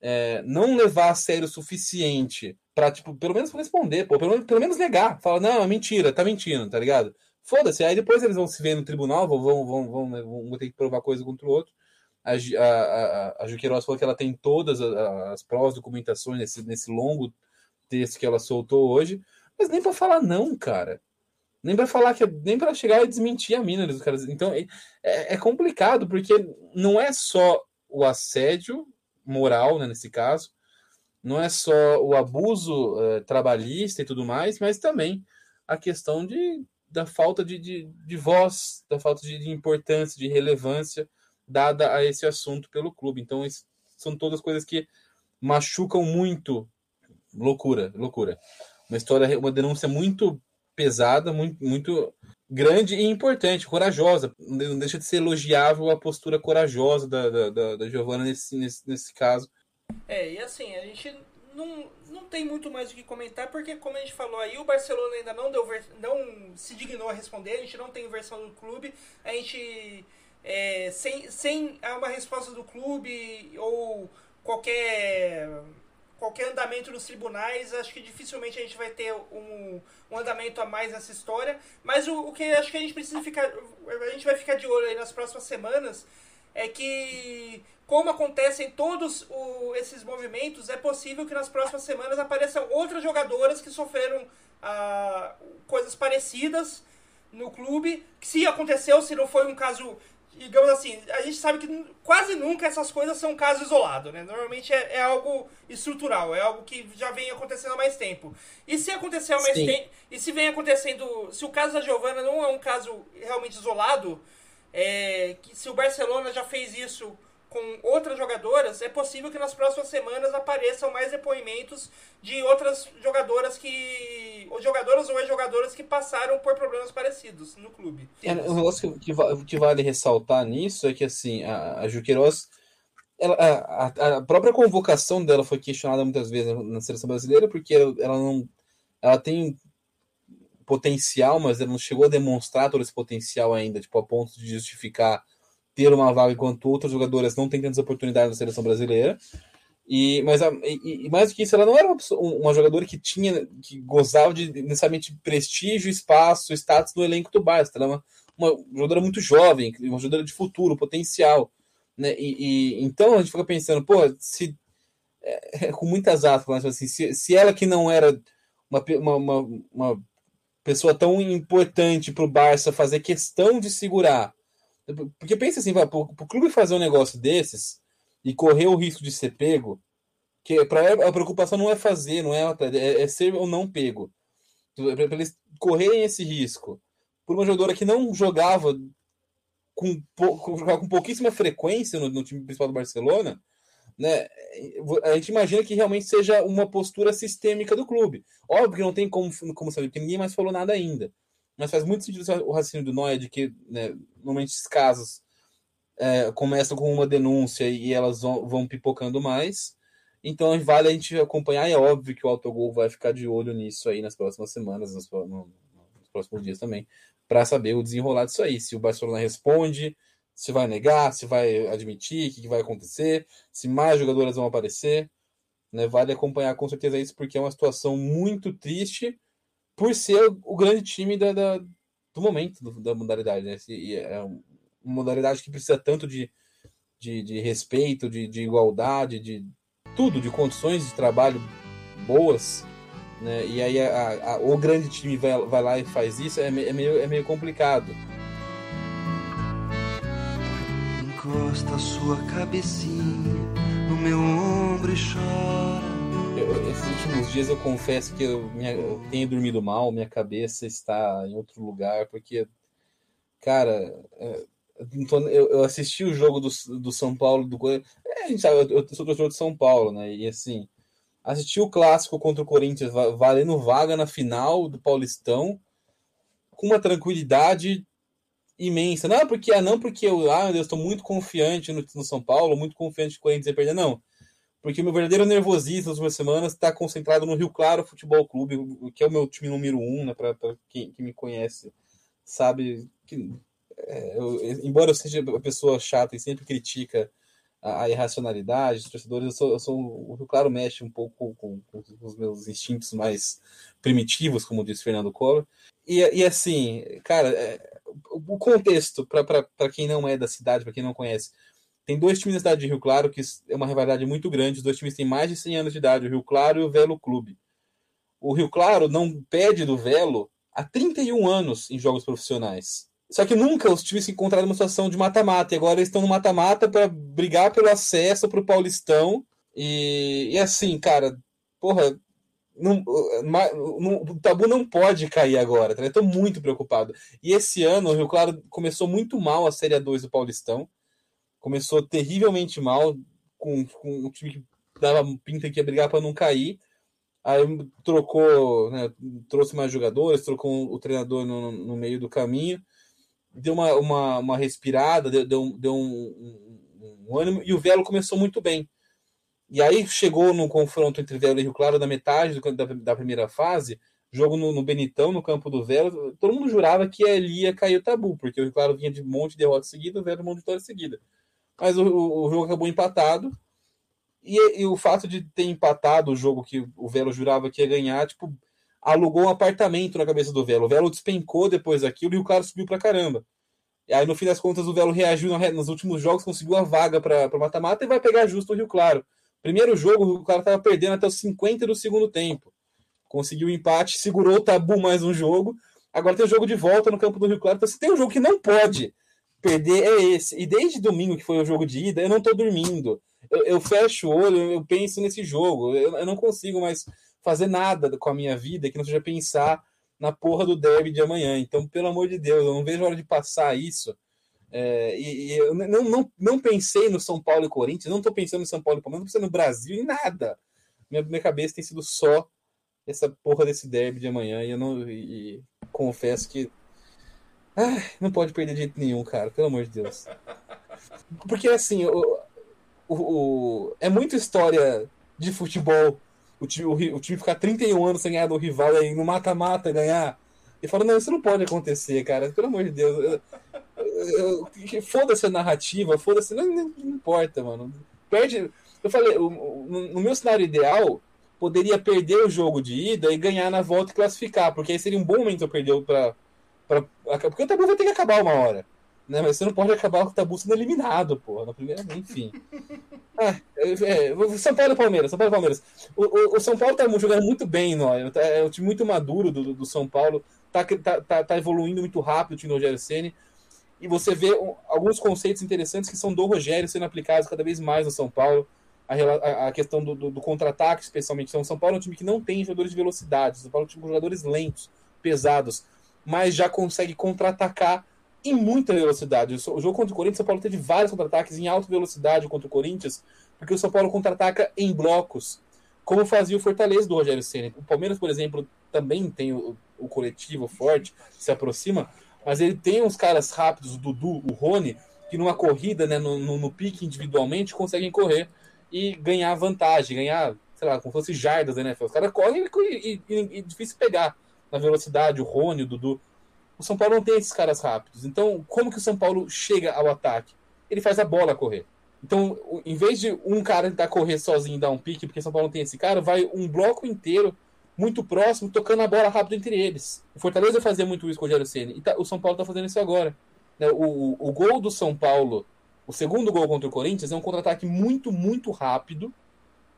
é, não levar a sério o suficiente para tipo, pelo menos responder, pô, pelo, pelo menos negar. Fala, não, é mentira, tá mentindo, tá ligado? Foda-se, aí depois eles vão se ver no tribunal, vão, vão, vão, vão, né, vão ter que provar coisa contra o outro. A, a, a, a Juqueiroz falou que ela tem todas as, as provas, documentações nesse, nesse longo texto que ela soltou hoje, mas nem para falar não, cara nem para falar que nem para chegar e desmentir a mina. Então é, é, complicado porque não é só o assédio moral, né, nesse caso, não é só o abuso uh, trabalhista e tudo mais, mas também a questão de, da falta de, de, de voz, da falta de, de, importância, de relevância dada a esse assunto pelo clube. Então, são todas coisas que machucam muito. Loucura, loucura. Uma história, uma denúncia muito pesada, muito, muito grande e importante, corajosa. Não deixa de ser elogiável a postura corajosa da, da, da, da Giovanna nesse, nesse, nesse caso. É, e assim, a gente não, não tem muito mais o que comentar, porque como a gente falou aí, o Barcelona ainda não deu não se dignou a responder, a gente não tem versão do clube, a gente é, sem, sem uma resposta do clube ou qualquer qualquer andamento nos tribunais, acho que dificilmente a gente vai ter um, um andamento a mais nessa história. Mas o, o, que acho que a gente precisa ficar. A gente vai ficar de olho aí nas próximas semanas é que, como acontecem todos o, esses movimentos, é possível que nas próximas semanas apareçam outras jogadoras que sofreram ah, coisas parecidas no clube. Se aconteceu, se não foi um caso digamos assim, a gente sabe que quase nunca essas coisas são um caso isolado, né? Normalmente é, é, algo estrutural, é algo que já vem acontecendo há mais tempo. E se acontecer há mais tempo, e se vem acontecendo, se o caso da Giovana não é um caso realmente isolado, é, que se o Barcelona já fez isso com outras jogadoras, é possível que nas próximas semanas apareçam mais depoimentos de outras jogadoras que. ou jogadoras ou ex-jogadoras que passaram por problemas parecidos no clube. É, um negócio que, que, que, vale ressaltar nisso é que assim, a, a Juqueiroz. Ela, a, a, própria convocação dela foi questionada muitas vezes na seleção brasileira, porque ela, ela não. Ela tem potencial, mas ela não chegou a demonstrar todo esse potencial ainda, tipo, a ponto de justificar ter uma vaga enquanto outras jogadoras não têm tantas oportunidades na seleção brasileira. E, mas a, e, e, mais do que isso, ela não era uma, uma, jogadora que tinha, que gozava de necessariamente prestígio, espaço, status no elenco do Barça. Ela era uma, uma jogadora muito jovem, uma jogadora de futuro, potencial. Né? E, e então a gente fica pensando, pô, se é, é com muitas aspas, assim, se, se ela que não era uma, uma, uma pessoa tão importante para o Barça fazer questão de segurar. Porque pensa assim, para o clube fazer um negócio desses, e correr o risco de ser pego, que para a preocupação não é fazer, não é, é, é ser ou não pego. Para eles correrem esse risco por uma jogadora que não jogava com, com pouquíssima frequência no, no, time principal do Barcelona, né, a gente imagina que realmente seja uma postura sistêmica do clube. Óbvio que não tem como, como saber, porque ninguém mais falou nada ainda. Mas faz muito sentido o raciocínio do Noia de que, né, normalmente, esses casos é, começam com uma denúncia e elas vão, vão, pipocando mais. Então vale a gente acompanhar, é óbvio que o Autogol vai ficar de olho nisso aí nas próximas semanas, nos, no, nos próximos dias também, para saber o desenrolar disso aí. Se o Barcelona responde, se vai negar, se vai admitir, o que, que vai acontecer, se mais jogadoras vão aparecer. Né? Vale acompanhar com certeza isso, porque é uma situação muito triste por ser o grande time da, da do momento do, da modalidade. Né? É uma modalidade que precisa tanto de, de, de respeito, de, de, igualdade, de tudo, de condições de trabalho boas, né? E aí a, a, o grande time vai, vai lá e faz isso, é, é, meio, é meio complicado. Encosta sua cabecinha no meu ombro e chora. Esses últimos dias eu confesso que eu, minha, eu tenho dormido mal, minha cabeça está em outro lugar, porque, cara, é, eu, assisti o jogo do, do São Paulo, do é, a gente sabe, eu, eu sou torcedor de São Paulo, né? E assim, assisti o clássico contra o Corinthians, valendo vaga na final do Paulistão, com uma tranquilidade imensa. Não porque, ah, não porque eu, ah, eu estou muito confiante no, no, São Paulo, muito confiante que o Corinthians ia perder, não. Porque o meu verdadeiro nervosismo nas últimas semanas está concentrado no Rio Claro Futebol Clube, que é o meu time número um, né? Para quem, quem me conhece, sabe que é, eu, embora eu seja uma pessoa chata e sempre critica a, a irracionalidade dos torcedores, eu sou, eu sou o claro mexe um pouco com, com, os meus instintos mais primitivos, como disse Fernando Collor. E, e assim, cara, é, o contexto, para quem não é da cidade, para quem não conhece, tem dois times da cidade de Rio Claro, que é uma rivalidade muito grande. Os dois times têm mais de 100 anos de idade, o Rio Claro e o Velo Clube. O Rio Claro não pede do Velo há 31 anos em jogos profissionais. Só que nunca os times se encontraram numa situação de mata-mata. E agora eles estão no mata-mata para brigar pelo acesso para o Paulistão. E, e assim, cara, porra, não, não, o tabu não pode cair agora. Tá? Muito preocupado. E esse ano o Rio Claro começou muito mal a Série 2 do Paulistão. Começou terrivelmente mal, com, com um time que dava pinta que ia brigar para não cair. Aí trocou, né, trouxe mais jogadores, trocou o treinador no, no meio do caminho deu uma, uma, uma respirada, deu, deu, deu um, um, um, ânimo, e o Velo começou muito bem. E aí chegou no confronto entre Velo e Rio Claro, da metade do, da, da primeira fase, jogo no, no, Benitão, no campo do Velo, todo mundo jurava que ali ia cair o tabu, porque o Rio Claro vinha de um monte de derrota seguida, o Velo de um monte de vitória seguida. Mas o, o, jogo acabou empatado, e, e o fato de ter empatado o jogo que o Velo jurava que ia ganhar, tipo, alugou um apartamento na cabeça do Velo. O Velo despencou depois daquilo e o cara subiu pra caramba. E aí, no fim das contas, o Velo reagiu nos últimos jogos, conseguiu a vaga para mata-mata e vai pegar justo o Rio Claro. Primeiro jogo, o Rio Claro estava perdendo até os 50 do segundo tempo. Conseguiu o empate, segurou o tabu mais um jogo. Agora tem o jogo de volta no campo do Rio Claro. Então, se tem um jogo que não pode perder, é esse. E desde domingo, que foi o jogo de ida, eu não estou dormindo. Eu, eu, fecho o olho, eu penso nesse jogo. Eu, eu não consigo mais fazer nada com a minha vida que não seja pensar na porra do derby de amanhã. Então, pelo amor de Deus, eu não vejo a hora de passar isso. É, e, e, eu não, não, não pensei no São Paulo e Corinthians, não estou pensando em São Paulo e Palmeiras, não pensando no Brasil em nada. Minha, minha cabeça tem sido só essa porra desse derby de amanhã e eu não e, e confesso que ah, não pode perder de jeito nenhum, cara, pelo amor de Deus. Porque assim, o, o, o é muita história de futebol o time, o, o time ficar 31 anos sem ganhar do rival aí no mata-mata ganhar. E fala, não, isso não pode acontecer, cara. Pelo amor de Deus. Eu, Foda-se a narrativa, foda-se. Não, não, não, importa, mano. Perde. Eu falei, no meu cenário ideal, poderia perder o jogo de ida e ganhar na volta e classificar, porque aí seria um bom momento eu perder pra, pra. Porque o tabu vai ter que acabar uma hora. Né? Mas você não pode acabar com o tabu sendo eliminado, porra. Na primeira, enfim. Ah, é, é, São Paulo e Palmeiras, São Paulo e Palmeiras. O, o, o São Paulo tá jogando muito bem, não, é um time muito maduro do, do São Paulo tá, tá, tá, tá evoluindo muito rápido o time do Rogério Ceni e você vê alguns conceitos interessantes que são do Rogério sendo aplicados cada vez mais no São Paulo. A, a questão do, do, do contra-ataque, especialmente. Então, São Paulo é um time que não tem jogadores de velocidade. São Paulo é um time com jogadores lentos, pesados, mas já consegue contra-atacar em muita velocidade. O jogo contra o Corinthians, São Paulo teve vários contra-ataques em alta velocidade contra o Corinthians, porque o São Paulo contra-ataca em blocos, como fazia o Fortaleza do Rogério Ceni. O Palmeiras, por exemplo, também tem o, o coletivo forte, se aproxima, mas ele tem uns caras rápidos, o Dudu, o Rony, que numa corrida, né, no, no, no pique individualmente, conseguem correr e ganhar vantagem, ganhar, sei lá, como fosse jardas né? Os caras correm e, e, e, e difícil pegar na velocidade, o Rony, o Dudu. O São Paulo não tem esses caras rápidos. Então, como que o São Paulo chega ao ataque? Ele faz a bola correr. Então, em vez de um cara tentar correr sozinho e dar um pique, porque o São Paulo não tem esse cara, vai um bloco inteiro muito próximo, tocando a bola rápido entre eles. O Fortaleza fazia muito isso com o Rogério Ceni e tá, o São Paulo está fazendo isso agora. Né, o, o gol do São Paulo, o segundo gol contra o Corinthians, é um contra-ataque muito, muito rápido,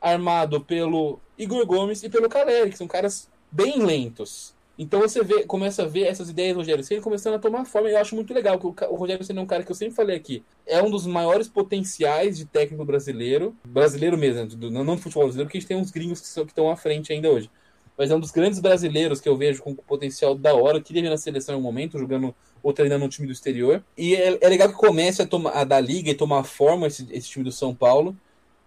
armado pelo Igor Gomes e pelo Caleri, que são caras bem lentos. Então você vê, começa a ver essas ideias do Rogério Ceni começando a tomar forma. E eu acho muito legal que o, Rogério Ceni é um cara que eu sempre falei aqui. É um dos maiores potenciais de técnico brasileiro. Brasileiro mesmo, não, não do futebol brasileiro, porque a gente tem uns gringos que, que estão à frente ainda hoje mas é um dos grandes brasileiros que eu vejo com potencial da hora. Queria ver na seleção em um momento, jogando ou treinando no time do exterior. E é, é legal que comece a, tomar, a dar liga e tomar forma esse, esse time do São Paulo.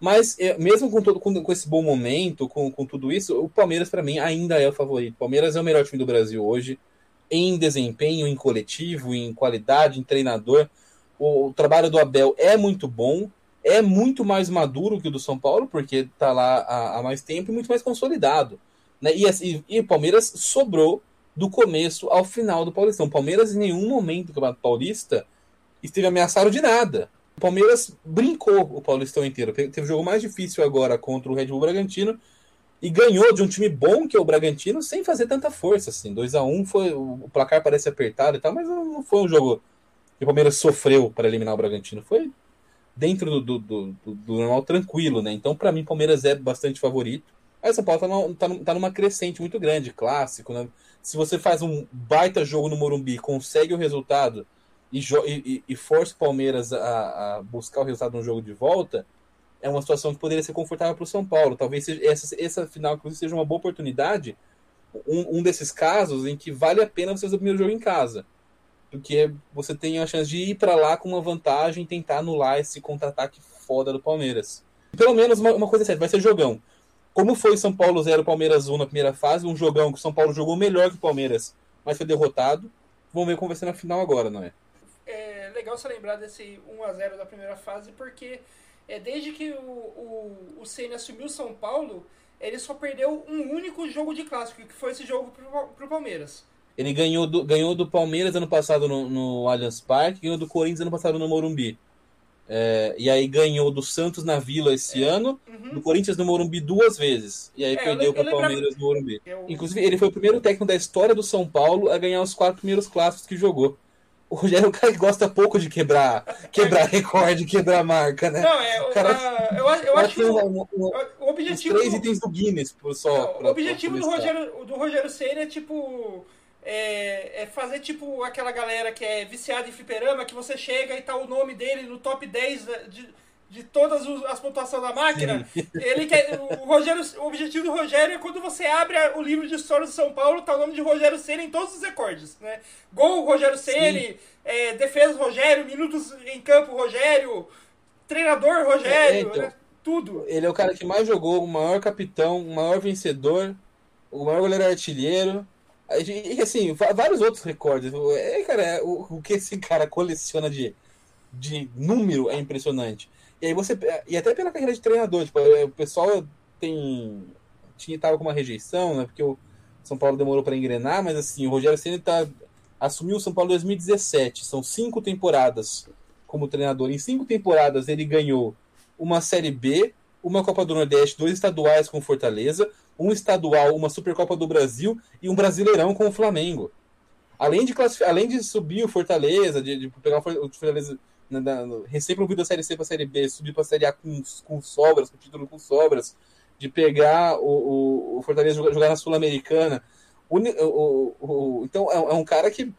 Mas é, mesmo com, todo, com, com, esse bom momento, com, com tudo isso, o Palmeiras para mim ainda é o favorito. O Palmeiras é o melhor time do Brasil hoje, em desempenho, em coletivo, em qualidade, em treinador. O, o trabalho do Abel é muito bom, é muito mais maduro que o do São Paulo, porque está lá há, há mais tempo e muito mais consolidado. Né? E, assim, e o Palmeiras sobrou do começo ao final do Paulistão. O Palmeiras, em nenhum momento do Campeonato Paulista, esteve ameaçado de nada. O Palmeiras brincou o Paulistão inteiro. Teve o jogo mais difícil agora contra o Red Bull Bragantino e ganhou de um time bom que é o Bragantino sem fazer tanta força. Assim. 2 a 1 foi o placar parece apertado e tal, mas não foi um jogo que o Palmeiras sofreu para eliminar o Bragantino. Foi dentro do, do, do, do normal tranquilo, né? Então, para mim, o Palmeiras é bastante favorito. Aí São Paulo tá, no, tá, tá, numa crescente muito grande, clássico, né? Se você faz um baita jogo no Morumbi, consegue o resultado e, e, e força o Palmeiras a, a, buscar o resultado no jogo de volta, é uma situação que poderia ser confortável para o São Paulo. Talvez essa, essa final, inclusive, seja uma boa oportunidade, um, um desses casos em que vale a pena você fazer o primeiro jogo em casa. Porque você tem a chance de ir para lá com uma vantagem e tentar anular esse contra-ataque foda do Palmeiras. Pelo menos uma, uma coisa certa, vai ser jogão. Como foi São Paulo 0, Palmeiras 1 na primeira fase, um jogão que o São Paulo jogou melhor que o Palmeiras, mas foi derrotado. Vamos ver como vai ser na final agora, não é? É legal você lembrar desse 1 a 0 da primeira fase, porque é, desde que o, o, o Senna assumiu São Paulo, ele só perdeu um único jogo de clássico, que foi esse jogo pro, pro Palmeiras. Ele ganhou do, ganhou do Palmeiras ano passado no, no Allianz Parque, ganhou do Corinthians ano passado no Morumbi. É, e aí ganhou do Santos na Vila esse é. ano, uhum. do Corinthians no Morumbi duas vezes. E aí é, perdeu para o Palmeiras no Morumbi. Eu... Inclusive, ele foi o primeiro técnico da história do São Paulo a ganhar os quatro primeiros clássicos que jogou. O Rogério é um cara que gosta pouco de quebrar, quebrar recorde, quebrar marca, né? Não, é, o cara, uh, eu, eu acho que o, uma, o objetivo. três itens do Guinness por só. Não, o objetivo do Rogério, do Rogério Senna é tipo é, é, fazer tipo aquela galera que é viciada em fliperama, que você chega e tá o nome dele no top 10 de, de todas as pontuações da máquina. Sim. Ele quer, o, Rogério, o objetivo do Rogério é quando você abre o livro de história de São Paulo, tá o nome de Rogério Ceni em todos os recordes. Né? Gol Rogério Ceni, é, defesa Rogério, minutos em campo Rogério, treinador Rogério, é, então, né? tudo. Ele é o cara que mais jogou, o maior capitão, o maior vencedor, o maior goleiro artilheiro. E assim, vários outros recordes. É, cara, é, o, o que esse cara coleciona de, de número é impressionante. E aí você. E até pela carreira de treinador, tipo, é, o pessoal tem. Tinha, tava com uma rejeição, né? Porque o São Paulo demorou para engrenar, mas assim, o Rogério Senna tá assumiu o São Paulo em 2017. São cinco temporadas como treinador. Em cinco temporadas ele ganhou uma Série B, uma Copa do Nordeste, dois estaduais com Fortaleza, um estadual, uma Supercopa do Brasil e um Brasileirão com o Flamengo. Além de, além de subir o Fortaleza, de, de pegar o Fortaleza na, na, recém-promovido da Série C para a Série B, subir para a Série A com, com sobras, com título com sobras, de pegar o, o, o Fortaleza jogar, jogar na Sul-Americana. então é, é, um cara que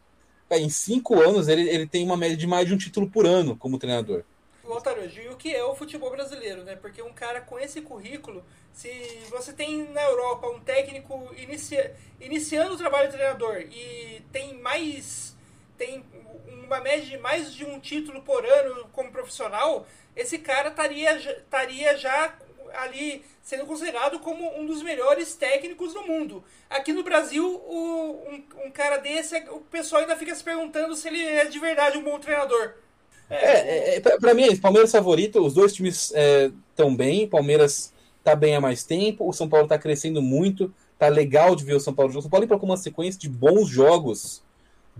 em cinco anos ele, ele tem uma média de mais de um título por ano como treinador. Otário, e o que é o futebol brasileiro, né? Porque um cara com esse currículo, se você tem na Europa um técnico inicia, iniciando o trabalho de treinador e tem mais tem uma média de mais de um título por ano como profissional, esse cara estaria estaria já ali sendo considerado como um dos melhores técnicos do mundo. Aqui no Brasil, o, um, um cara desse, o pessoal ainda fica se perguntando se ele é de verdade um bom treinador. É, é, é para mim é. Palmeiras favorito, os dois times estão é, bem. Palmeiras está bem há mais tempo. O São Paulo está crescendo muito. Tá legal de ver o São Paulo jogar. O São Paulo para com uma sequência de bons jogos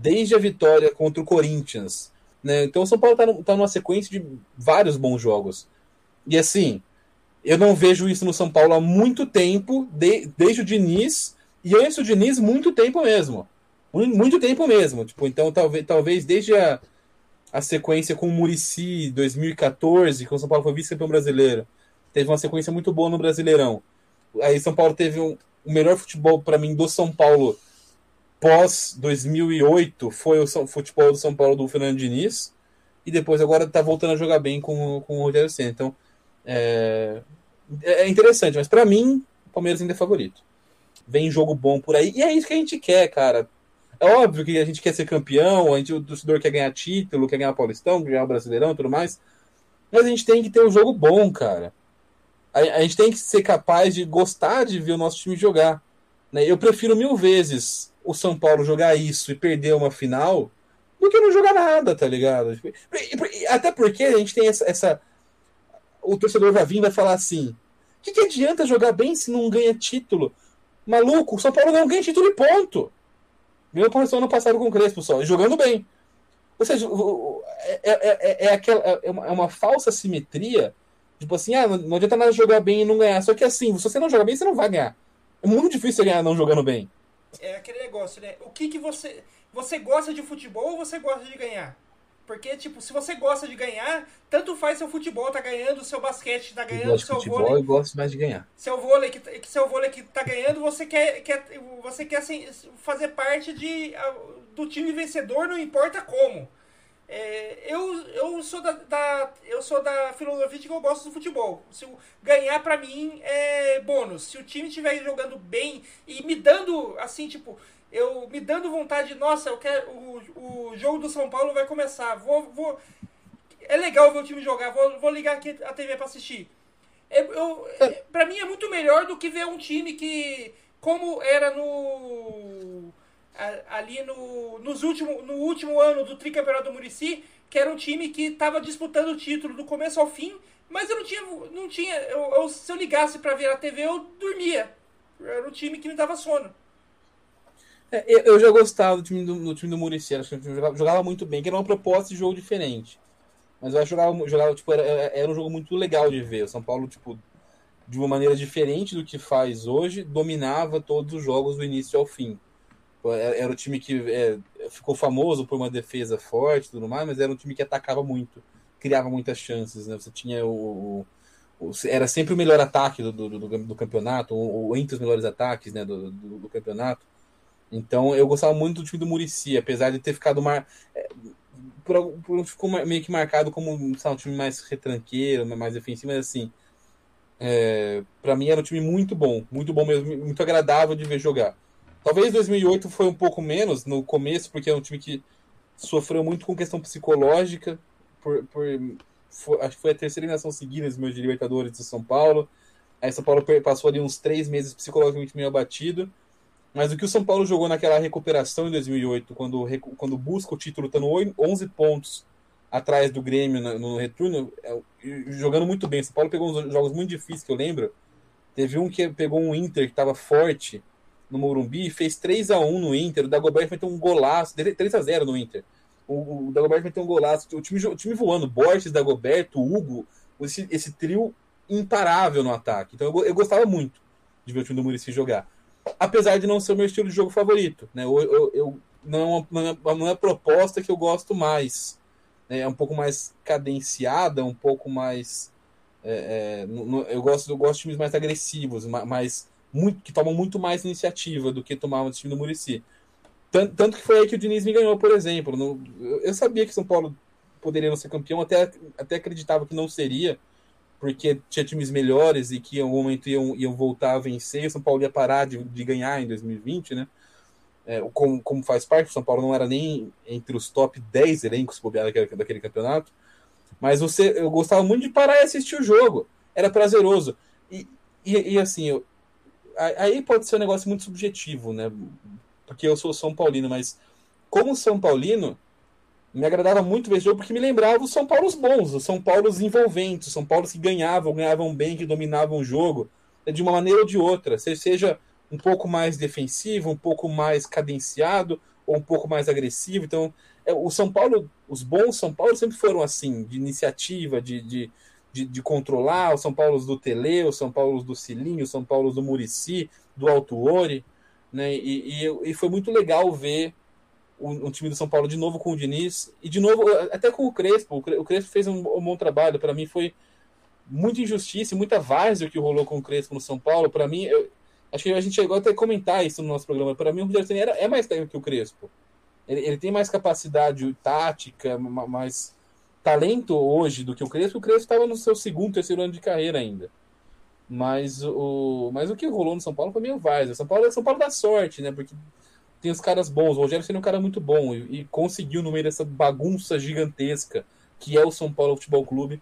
desde a vitória contra o Corinthians. Né? Então o São Paulo está tá numa sequência de vários bons jogos. E assim, eu não vejo isso no São Paulo há muito tempo, de, desde o Diniz, e antes do Diniz, muito tempo mesmo. Muito, tempo mesmo. Tipo, então, talvez, talvez desde a, a sequência com o Murici 2014, que o São Paulo foi vice-campeão brasileiro. Teve uma sequência muito boa no Brasileirão. Aí São Paulo teve um, o melhor futebol para mim do São Paulo pós 2008 foi o futebol do São Paulo do Fernando Diniz e depois agora está voltando a jogar bem com, com o Rogério Senna. Então é, é interessante, mas para mim o Palmeiras ainda é favorito. Vem jogo bom por aí e é isso que a gente quer, cara. É óbvio que a gente quer ser campeão, a gente, o torcedor quer ganhar título, quer ganhar Paulistão, quer ganhar o Brasileirão e tudo mais. Mas a gente tem que ter um jogo bom, cara. A, a, gente tem que ser capaz de gostar de ver o nosso time jogar. Né? Eu prefiro mil vezes o São Paulo jogar isso e perder uma final do que não jogar nada, tá ligado? Até porque a gente tem essa. essa... O torcedor vai vir vai falar assim: o que, que adianta jogar bem se não ganha título? Maluco, o São Paulo não ganha título e ponto. Ganhou a ano passado com o Crespo só, jogando bem. Ou seja, é, é, é, é, aquela, é, uma, é uma falsa simetria. Tipo assim, ah, não adianta nada jogar bem e não ganhar. Só que assim, se você não joga bem, você não vai ganhar. É muito difícil ganhar não jogando bem. É aquele negócio, né? O que, que você. Você gosta de futebol ou você gosta de ganhar? Porque, tipo, se você gosta de ganhar, tanto faz seu futebol tá ganhando, seu basquete tá ganhando, eu seu futebol, vôlei. Eu gosto mais de ganhar. Seu vôlei que, que seu vôlei que tá ganhando, você quer, quer, você quer assim, fazer parte de, do time vencedor, não importa como. É, eu, eu sou da, da, eu sou da filosofia de que eu gosto do futebol. Se ganhar para mim é bônus. Se o time estiver jogando bem e me dando assim, tipo, eu me dando vontade, nossa, eu quero o, o jogo do São Paulo vai começar. Vou, vou é legal ver o time jogar. Vou, vou ligar aqui a TV para assistir. É, eu, é, para mim é muito melhor do que ver um time que como era no ali no, nos último, no último ano do tricampeonato do Murici, que era um time que estava disputando o título do começo ao fim, mas eu não tinha. Não tinha eu, eu se eu ligasse para ver a TV, eu dormia. Era um time que me dava sono. É, eu já gostava do time do, do time do Murici, acho que jogava, jogava, muito bem, que era uma proposta de jogo diferente. Mas eu jogava, jogava tipo, era, era um jogo muito legal de ver. O São Paulo, tipo, de uma maneira diferente do que faz hoje, dominava todos os jogos do início ao fim. Era o time que é, ficou famoso por uma defesa forte e tudo mais, mas era um time que atacava muito, criava muitas chances. Né? Você tinha o, o, Era sempre o melhor ataque do, do, do, do campeonato, ou, ou, entre os melhores ataques né, do, do, do, campeonato. Então eu gostava muito do time do Murici, apesar de ter ficado mar... É, por, por, ficou meio que marcado como sabe, um time mais retranqueiro, mais defensivo, mas assim. É, para mim era um time muito bom, muito bom mesmo, muito agradável de ver jogar. Talvez 2008 foi um pouco menos no começo, porque é um time que sofreu muito com questão psicológica. Por, por foi, acho que foi a terceira eliminação seguida dos meus de Libertadores de São Paulo. Aí São Paulo passou ali uns três meses psicologicamente meio abatido. Mas o que o São Paulo jogou naquela recuperação em 2008, quando, quando busca o título, estando 11 pontos atrás do Grêmio no, no retorno, é, jogando muito bem. São Paulo pegou uns jogos muito difíceis que eu lembro. Teve um que pegou um Inter que estava forte, no Morumbi, fez 3 a 1 no Inter, o Dagoberto meteu um golaço, 3 a 0 no Inter. O, o Dagoberto meteu um golaço, o time, o time voando, Borges, Dagoberto, Hugo, esse, esse trio imparável no ataque. Então eu, eu gostava muito de ver o time do Murici jogar. Apesar de não ser o meu estilo de jogo favorito. Né? Eu, eu, eu não, é uma, não é a proposta que eu gosto mais. Né? É um pouco mais cadenciada, um pouco mais. É, é, eu, gosto, eu gosto de times mais agressivos, mais, muito, que tomam muito mais iniciativa do que tomavam o time do Murici. Tanto, tanto, que foi aí que o Diniz me ganhou, por exemplo. No, eu sabia que São Paulo poderia não ser campeão, até, até acreditava que não seria, porque tinha times melhores e que em algum momento iam, iam voltar a vencer, o São Paulo ia parar de, de ganhar em 2020, né? É, como, como faz parte, o São Paulo não era nem entre os top 10 elencos daquele, daquele campeonato. Mas você, eu gostava muito de parar e assistir o jogo. Era prazeroso. E, e, e assim, eu, aí pode ser um negócio muito subjetivo, né? Porque eu sou São Paulino, mas como São Paulino, me agradava muito ver esse jogo porque me lembrava os São Paulos bons, os São Paulos envolventes, São Paulos que ganhavam, ganhavam bem, que dominavam o jogo, de uma maneira ou de outra. Seja um pouco mais defensivo, um pouco mais cadenciado, ou um pouco mais agressivo. Então, é, o São Paulo, os bons São Paulo sempre foram assim, de iniciativa, de, de, de, de controlar, os São Paulos do Tele, os São Paulos do Cilinho, os São Paulos do Murici, do Alto Ori, né? E, e, e foi muito legal ver um, um, time do São Paulo de novo com o Diniz e de novo até com o Crespo. O Crespo fez um, um bom trabalho. Para mim foi muita injustiça e muita várzea que rolou com o Crespo no São Paulo. Para mim, eu, acho que a gente chegou até a comentar isso no nosso programa. Para mim, o Rogério é mais técnico que o Crespo. Ele, ele, tem mais capacidade tática, mais talento hoje do que o Crespo. O Crespo estava no seu segundo, terceiro ano de carreira ainda. Mas o, mas o que rolou no São Paulo foi meio várzea. São Paulo é São Paulo da sorte, né? Porque tem os caras bons. O Rogério sendo um cara muito bom e, e, conseguiu, no meio dessa bagunça gigantesca que é o São Paulo Futebol Clube,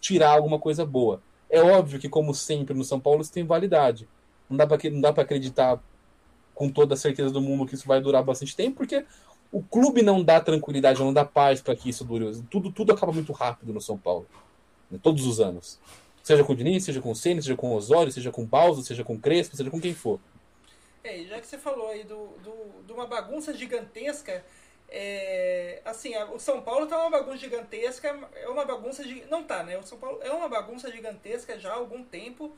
tirar alguma coisa boa. É óbvio que, como sempre, no São Paulo isso tem validade. Não dá para acreditar com toda a certeza do mundo que isso vai durar bastante tempo, porque o clube não dá tranquilidade, não dá paz para que isso dure. Tudo, tudo acaba muito rápido no São Paulo. Né? Todos os anos. Seja com o Diniz, seja com o Senna, seja com o Osório, seja com o Bausa, seja com o Crespo, seja com quem for. É, já que você falou aí do, do, de uma bagunça gigantesca, é, assim, o São Paulo tá uma bagunça gigantesca, é uma bagunça de, não tá, né? O São Paulo é uma bagunça gigantesca já há algum tempo,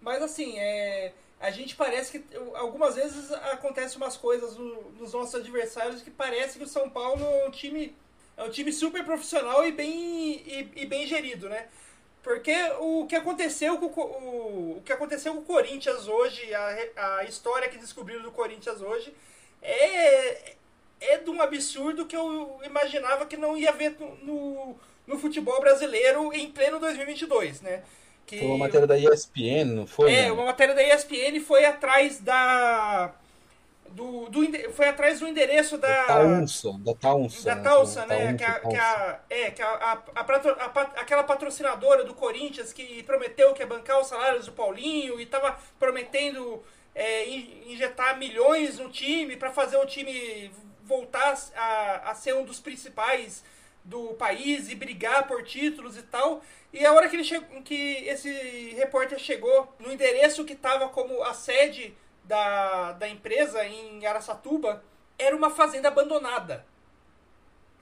mas assim, é, a gente parece que algumas vezes acontece umas coisas no, nos nossos adversários que parece que o São Paulo é um time é um time super profissional e bem e, e bem gerido, né? Porque o que aconteceu com o, o que aconteceu com o Corinthians hoje, a, a história que descobriram do Corinthians hoje, é, é de um absurdo que eu imaginava que não ia ver no, no futebol brasileiro em pleno 2022, né? Que, foi uma matéria da ESPN, não foi? É, uma matéria da ESPN foi atrás da do, do, foi atrás do endereço da. Da Taunsa, da Taunsa. Da Taunsa, né? Que, a, que, a, é, que a, a, a, aquela patrocinadora do Corinthians que prometeu que ia bancar os salários do Paulinho e estava prometendo é, injetar milhões no time para fazer o time voltar a, a ser um dos principais do país e brigar por títulos e tal. E a hora que, ele chegou, que esse repórter chegou no endereço que estava como a sede da, da empresa em Araçatuba era uma fazenda abandonada.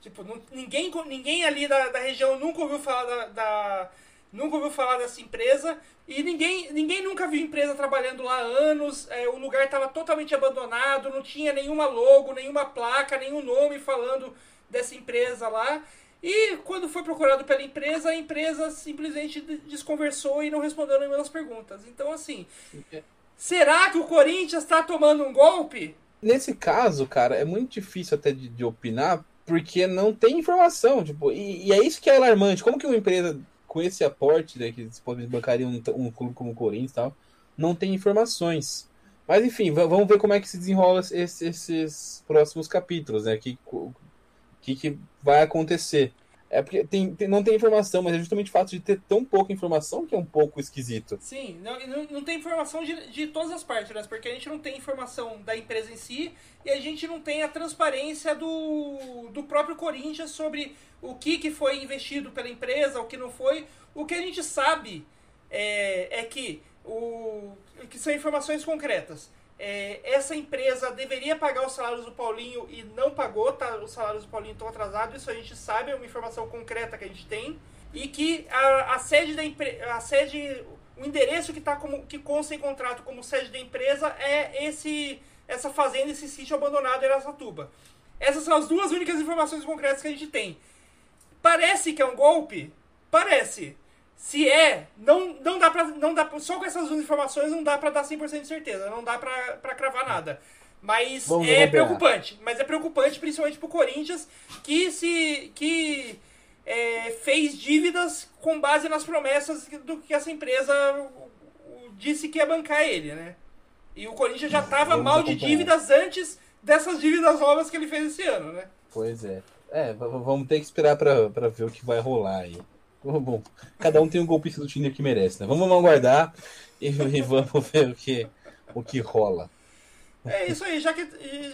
Tipo, não, ninguém, ninguém ali da, da região nunca ouviu falar da, da, nunca ouviu falar dessa empresa e ninguém, ninguém nunca viu empresa trabalhando lá há anos. É, o lugar estava totalmente abandonado, não tinha nenhuma logo, nenhuma placa, nenhum nome falando dessa empresa lá. E quando foi procurado pela empresa, a empresa simplesmente desconversou e não respondeu nenhuma perguntas. Então, assim. Será que o Corinthians está tomando um golpe? Nesse caso, cara, é muito difícil até de, de opinar, porque não tem informação. Tipo, e, e, é isso que é alarmante. Como que uma empresa com esse aporte, né, que bancaria um, um clube como o Corinthians e tal, não tem informações? Mas enfim, vamos ver como é que se desenrola esses, esses próximos capítulos, né? Que, que, que vai acontecer. É porque tem, tem, não tem informação, mas é justamente o fato de ter tão pouca informação que é um pouco esquisito. Sim, não, não, não tem informação de, de todas as partes, né? Porque a gente não tem informação da empresa em si e a gente não tem a transparência do, do próprio Corinthians sobre o que, que foi investido pela empresa, o que não foi. O que a gente sabe é, é que, o, que são informações concretas. É, essa empresa deveria pagar os salários do Paulinho e não pagou, tá? Os salários do Paulinho estão atrasados, isso a gente sabe, é uma informação concreta que a gente tem. E que a, a sede da empresa. A sede. O endereço que, tá como, que consta em contrato como sede da empresa é esse essa fazenda, esse sítio abandonado em Aracatuba. Essas são as duas únicas informações concretas que a gente tem. Parece que é um golpe? Parece. Se é, não, não dá pra. Não dá, só com essas duas informações não dá pra dar 100% de certeza. Não dá pra, pra cravar nada. Mas Vamos é preocupante. Mas é preocupante principalmente pro Corinthians, que se. que é, fez dívidas com base nas promessas do que essa empresa disse que ia bancar ele, né? E o Corinthians já estava mal de dívidas antes dessas dívidas novas que ele fez esse ano, né? Pois é. É, vamos ter que esperar pra ver o que vai rolar aí. Bom, cada um tem um golpista do Tinder que merece, né? Vamos aguardar e, e vamos ver o que, o que rola. É isso aí, já que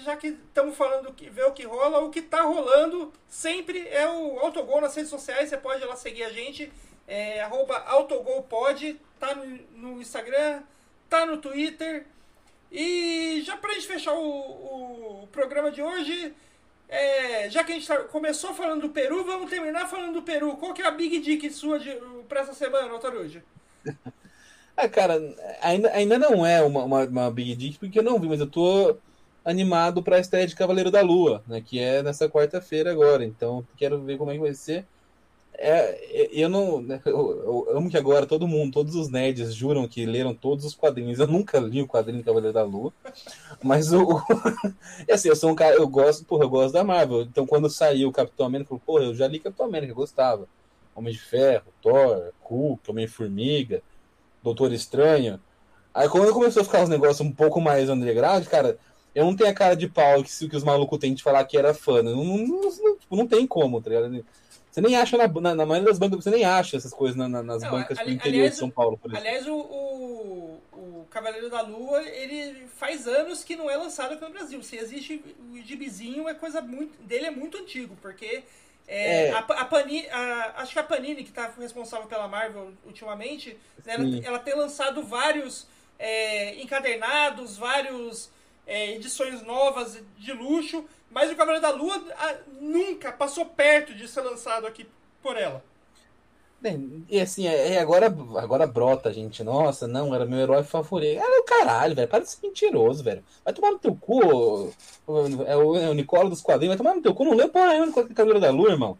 já que estamos falando que ver o que rola, o que tá rolando sempre é o Autogol nas redes sociais, você pode ir lá seguir a gente, é, arroba autogolpod, tá no, no Instagram, tá no Twitter. E já pra gente fechar o, o programa de hoje, é, já que a gente tá- começou falando do Peru, vamos terminar falando do Peru. Qual que é a Big Dick sua pra essa semana, Altaruja? Ah, cara, ainda, ainda não é uma, uma, uma Big Dick, porque eu não vi, mas eu tô animado pra estreia de Cavaleiro da Lua, né? Que é nessa quarta-feira agora. Então, quero ver como é que vai ser. É, eu não. né, Eu, eu amo que agora todo mundo, todos os nerds juram que leram todos os quadrinhos. Eu nunca li o quadrinho Cavaleiro da Lua. Mas o. é assim, eu sou um cara. Eu gosto, porra, eu gosto da Marvel. Então, quando saiu o Capitão América, eu falei, porra, eu já li Capitão América, eu gostava. Homem de Ferro, Thor, Hulk, Homem-Formiga. Doutor Estranho. Aí quando começou a ficar uns negócios um pouco mais underground, cara, eu não tenho a cara de pau que, que os malucos têm de falar que era fã. Não, não, não, não- tipo, não tem como, tá ligado? Você nem acha na, na, na maioria das bancas, você nem acha essas coisas na- na- nas Não, bancas ali- do interior aliás, de São Paulo, por exemplo. Aliás, o, o, o Cavaleiro da Lua, ele faz anos que não é lançado aqui no Brasil. Se existe o gibizinho, é coisa muito, dele é muito antigo, porque é, É. A, a Panini, a- acho que a Panini, que está responsável pela Marvel ultimamente, né, ela, ela tem lançado vários é, encadernados, vários é, edições novas de luxo, mas o Cavaleiro da Lua ah, nunca passou perto de ser lançado aqui por ela. Bem, E assim, é, é agora, agora brota, gente. Nossa, não, era meu herói favorito. Era o caralho, velho. Para de ser mentiroso, velho. Vai tomar no teu cu. É o, é o Nicola dos quadrinhos. Vai tomar no teu cu. Não leu porra nenhuma do Cabelo da Lua, irmão.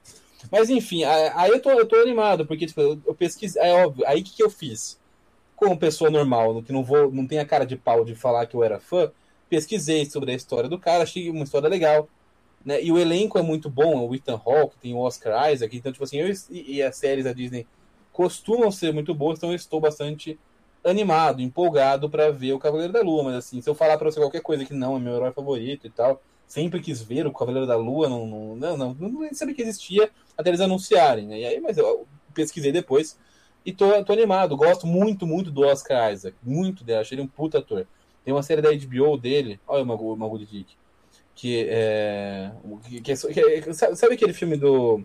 Mas enfim, a- aí eu tô, eu tô animado, porque tipo, eu, eu pesquisei. É óbvio. Aí o que, que eu fiz? Como pessoa normal, que não vou, não tem a cara de pau de falar que eu era fã, pesquisei sobre a história do cara, achei uma história legal. Né? E o elenco é muito bom, o Ethan Hawke, tem o Oscar Isaac, então, tipo assim, eu, e, e as séries da Disney costumam ser muito boas, então eu estou bastante animado, empolgado pra ver o Cavaleiro da Lua, mas assim, se eu falar pra você qualquer coisa que não é meu herói favorito e tal, sempre quis ver o Cavaleiro da Lua, não, não, não, não, não sabia que existia até eles anunciarem, né? E aí, mas eu pesquisei depois e tô, tô animado, gosto muito, muito do Oscar Isaac, muito dele, achei ele um puta ator. Tem uma série da HBO dele, olha o Magu, o Magu de Dick, que é, que, que é, que é- sabe, aquele filme do,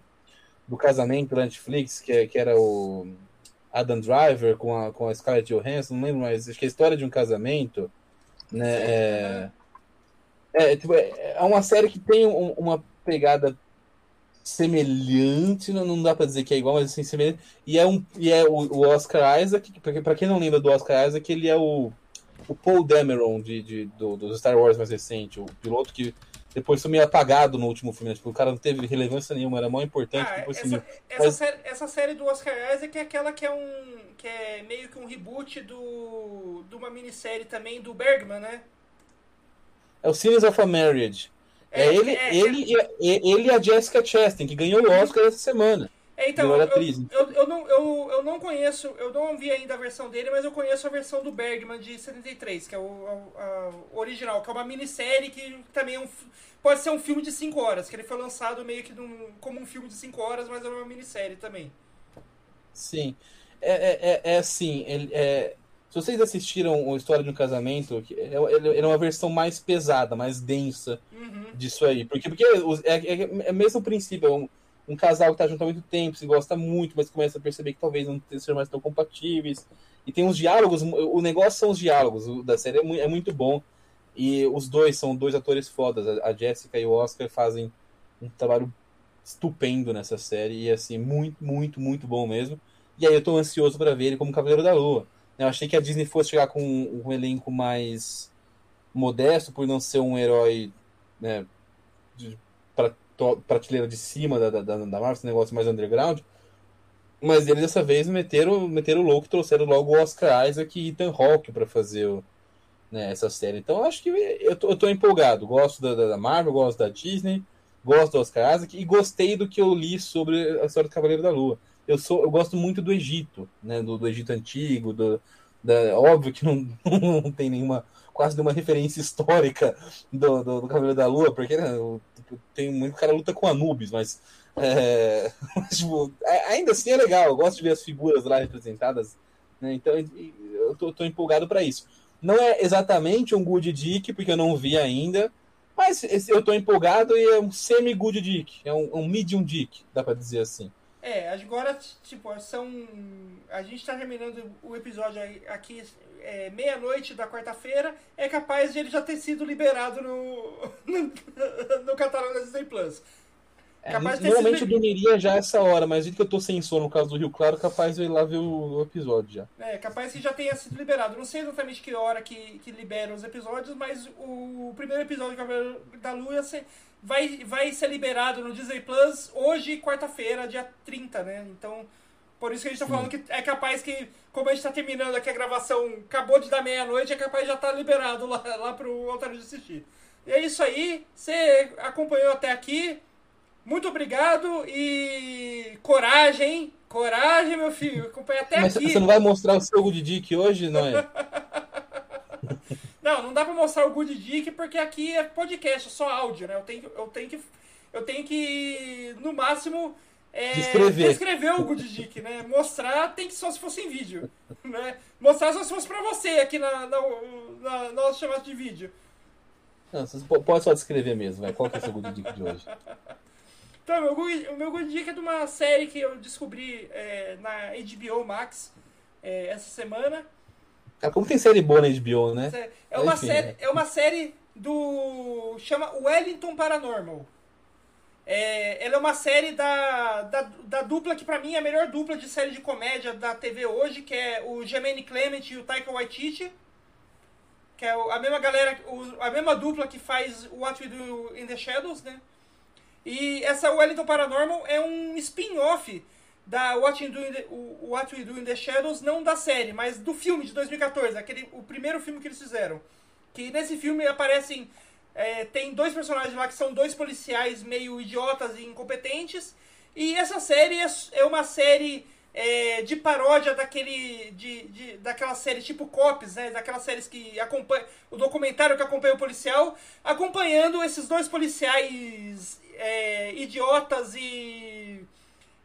do casamento da Netflix, que, é- que era o Adam Driver com a, com a Scarlett Johansson, não lembro mais, acho que é a história de um casamento, né, é, é, tipo, é é uma série que tem um- uma pegada semelhante, não, não dá pra dizer que é igual, mas assim, semelhante, e é, um, e é o, o Oscar Isaac, que, pra quem não lembra do Oscar Isaac, ele é o, o Paul Dameron de, de, do, do Star Wars mais recente, o piloto que depois foi meio apagado no último filme, né? tipo, o cara não teve relevância nenhuma, era mó importante, Ah, essa, essa, Mas- série, essa série do Oscar Isaac é aquela que é um. que é meio que um reboot do. de uma minissérie também do Bergman, né? É o Scenes of a Marriage. É, ele, é- ele, e- ele e a Jessica Chastain, que ganhou o Oscar essa semana. É, então, Melhor eu, atriz. eu, eu, não, eu, eu não conheço, eu não vi ainda a versão dele, mas eu conheço a versão do Bergman de 73, que é o, a- a- o original, que é uma minissérie que também é um, pode ser um filme de 5 horas, que ele foi lançado meio que num- como um filme de 5 horas, mas é uma minissérie também. Sim. É, é, é, é assim, ele, é, se vocês assistiram o História de um Casamento, é, ele é uma versão mais pesada, mais densa Uhum. disso aí. Porque, porque é, é, é o mesmo princípio, é um, casal que tá junto há muito tempo, se gosta muito, mas começa a perceber que talvez não sejam mais tão compatíveis. E tem uns diálogos, o negócio são os diálogos o- da série, é, é muito bom. E os dois são dois atores fodas. A Jessica e o Oscar fazem um trabalho estupendo nessa série e assim, muito, muito, muito bom mesmo. E aí eu tô ansioso para ver ele como Cavaleiro da Lua. Eu achei que a Disney fosse chegar com um, elenco mais modesto, por não ser um herói né, de prateleira de cima da, da, da Marvel, esse negócio mais underground. Mas eles dessa vez meteram, meteram louco e trouxeram logo o Oscar Isaac e Ethan Hawke para fazer o, né, essa série. Então acho que eu tô, eu tô empolgado. Gosto da, da, Marvel, gosto da Disney, gosto do Oscar Isaac e gostei do que eu li sobre a história do Cavaleiro da Lua. Eu, sou, eu gosto muito do Egito, né, do, do Egito Antigo, do, da, óbvio que não, não tem nenhuma quase nenhuma referência histórica do, do, do Cavaleiro da Lua, porque né, tem muito cara luta com Anubis, mas, é, tipo, ainda assim é legal, eu gosto de ver as figuras lá representadas, né, então eu tô, tô empolgado para isso. Não é exatamente um Good Dick, porque eu não vi ainda, mas eu tô empolgado e é um semi-Good Dick, é um, um medium Dick, dá para dizer assim. É, agora, tipo, são. A gente tá terminando o episódio aqui é, meia-noite da quarta-feira. É capaz de ele já ter sido liberado no, no, no catálogo da Disney Plus. É, normalmente eu dormiria já essa hora, mas visto que eu tô sem sono no caso do Rio Claro, capaz de eu ir lá ver o, episódio já. É, capaz que já tenha sido liberado. Não sei exatamente que hora que, que libera os episódios, mas o, primeiro episódio da Lua vai, vai ser liberado no Disney Plus hoje, quarta-feira, dia 30, né? Então, por isso que a gente tá falando que é capaz que, como a gente tá terminando aqui a gravação, acabou de dar meia-noite, é capaz de já estar tá liberado lá, lá pro Altar de assistir. E é isso aí. Você acompanhou até aqui. Muito obrigado e coragem, coragem, meu filho. Acompanha até Mas aqui. Você não vai mostrar o seu Good Dick hoje, não é? não, não dá pra mostrar o Good Dick porque aqui é podcast, só áudio, né? Eu tenho, eu tenho que, eu tenho que no máximo é, descrever. descrever o Good Dick, né? Mostrar tem que só se fosse em vídeo, né? Mostrar só se fosse pra você aqui na, na, na, nossa chamada de vídeo. Não, você pode só descrever mesmo, vai. Qual que é o seu Good Dick de hoje? Então, meu good, o meu good dica é de uma série que eu descobri é, na HBO Max é, essa semana. Cara, como tem série boa na HBO, né? É uma, Enfim, série, é uma série do. chama Wellington Paranormal. É, ela é uma série da, da, da dupla que para mim é a melhor dupla de série de comédia da TV hoje, que é o Gemini Clement e o Taika Waititi. Que é a mesma galera, a mesma dupla que faz What We Do in the Shadows, né? E essa Wellington Paranormal é um spin-off da What We, Do in the, What We Do in the Shadows, não da série, mas do filme de 2014, aquele, o primeiro filme que eles fizeram. Que nesse filme aparecem. É, tem dois personagens lá que são dois policiais meio idiotas e incompetentes. E essa série é, é uma série é, de paródia daquele. De, de, daquela série tipo Cops, né? Daquelas séries que acompanha. O documentário que acompanha o policial, acompanhando esses dois policiais é, idiotas e,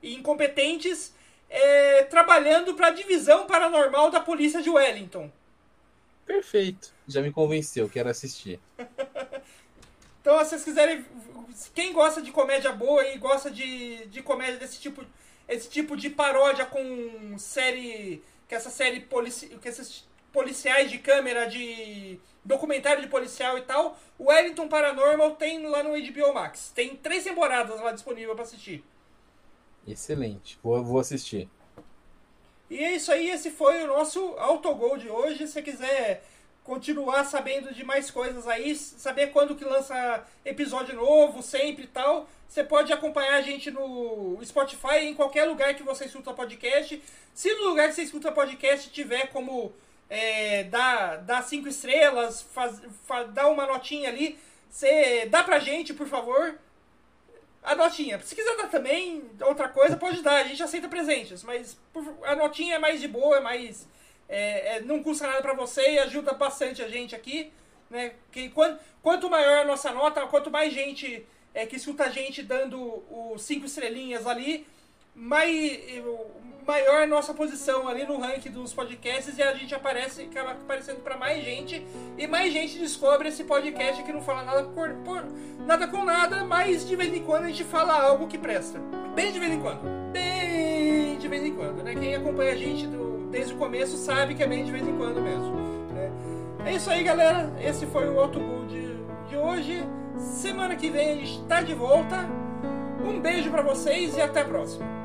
e incompetentes é, trabalhando para a divisão paranormal da polícia de Wellington. Perfeito. Já me convenceu, quero assistir. então, se vocês quiserem. Quem gosta de comédia boa e gosta de, de comédia desse tipo, esse tipo de paródia com série. Que essa série polici, que esses policiais de câmera de documentário de policial e tal, o Wellington Paranormal tem lá no HBO Max. Tem três temporadas lá disponível para assistir. Excelente, vou, vou assistir. E é isso aí, esse foi o nosso autogol de hoje. Se você quiser continuar sabendo de mais coisas aí, saber quando que lança episódio novo, sempre e tal, você pode acompanhar a gente no Spotify, em qualquer lugar que você escuta podcast. Se no lugar que você escuta podcast tiver como é, dá, dá cinco estrelas, faz, faz, dá uma notinha ali. Você dá pra gente, por favor, a notinha. Se quiser dar também outra coisa, pode dar. A gente aceita presentes, mas a notinha é mais de boa, é mais. É, é, não custa nada para você e ajuda bastante a gente aqui. Né? Que, quanto, quanto maior a nossa nota, quanto mais gente é, que escuta a gente dando os cinco estrelinhas ali, mais, maior nossa posição ali no ranking dos podcasts e a gente aparece, acaba aparecendo para mais gente e mais gente descobre esse podcast que não fala nada por, por, nada com nada, mas de vez em quando a gente fala algo que presta. Bem de vez em quando. Bem de vez em quando, né? Quem acompanha a gente do, desde o começo sabe que é bem de vez em quando mesmo. Né? É isso aí, galera. Esse foi o Autobull de, de hoje. Semana que vem a gente está de volta. Um beijo para vocês e até a próxima.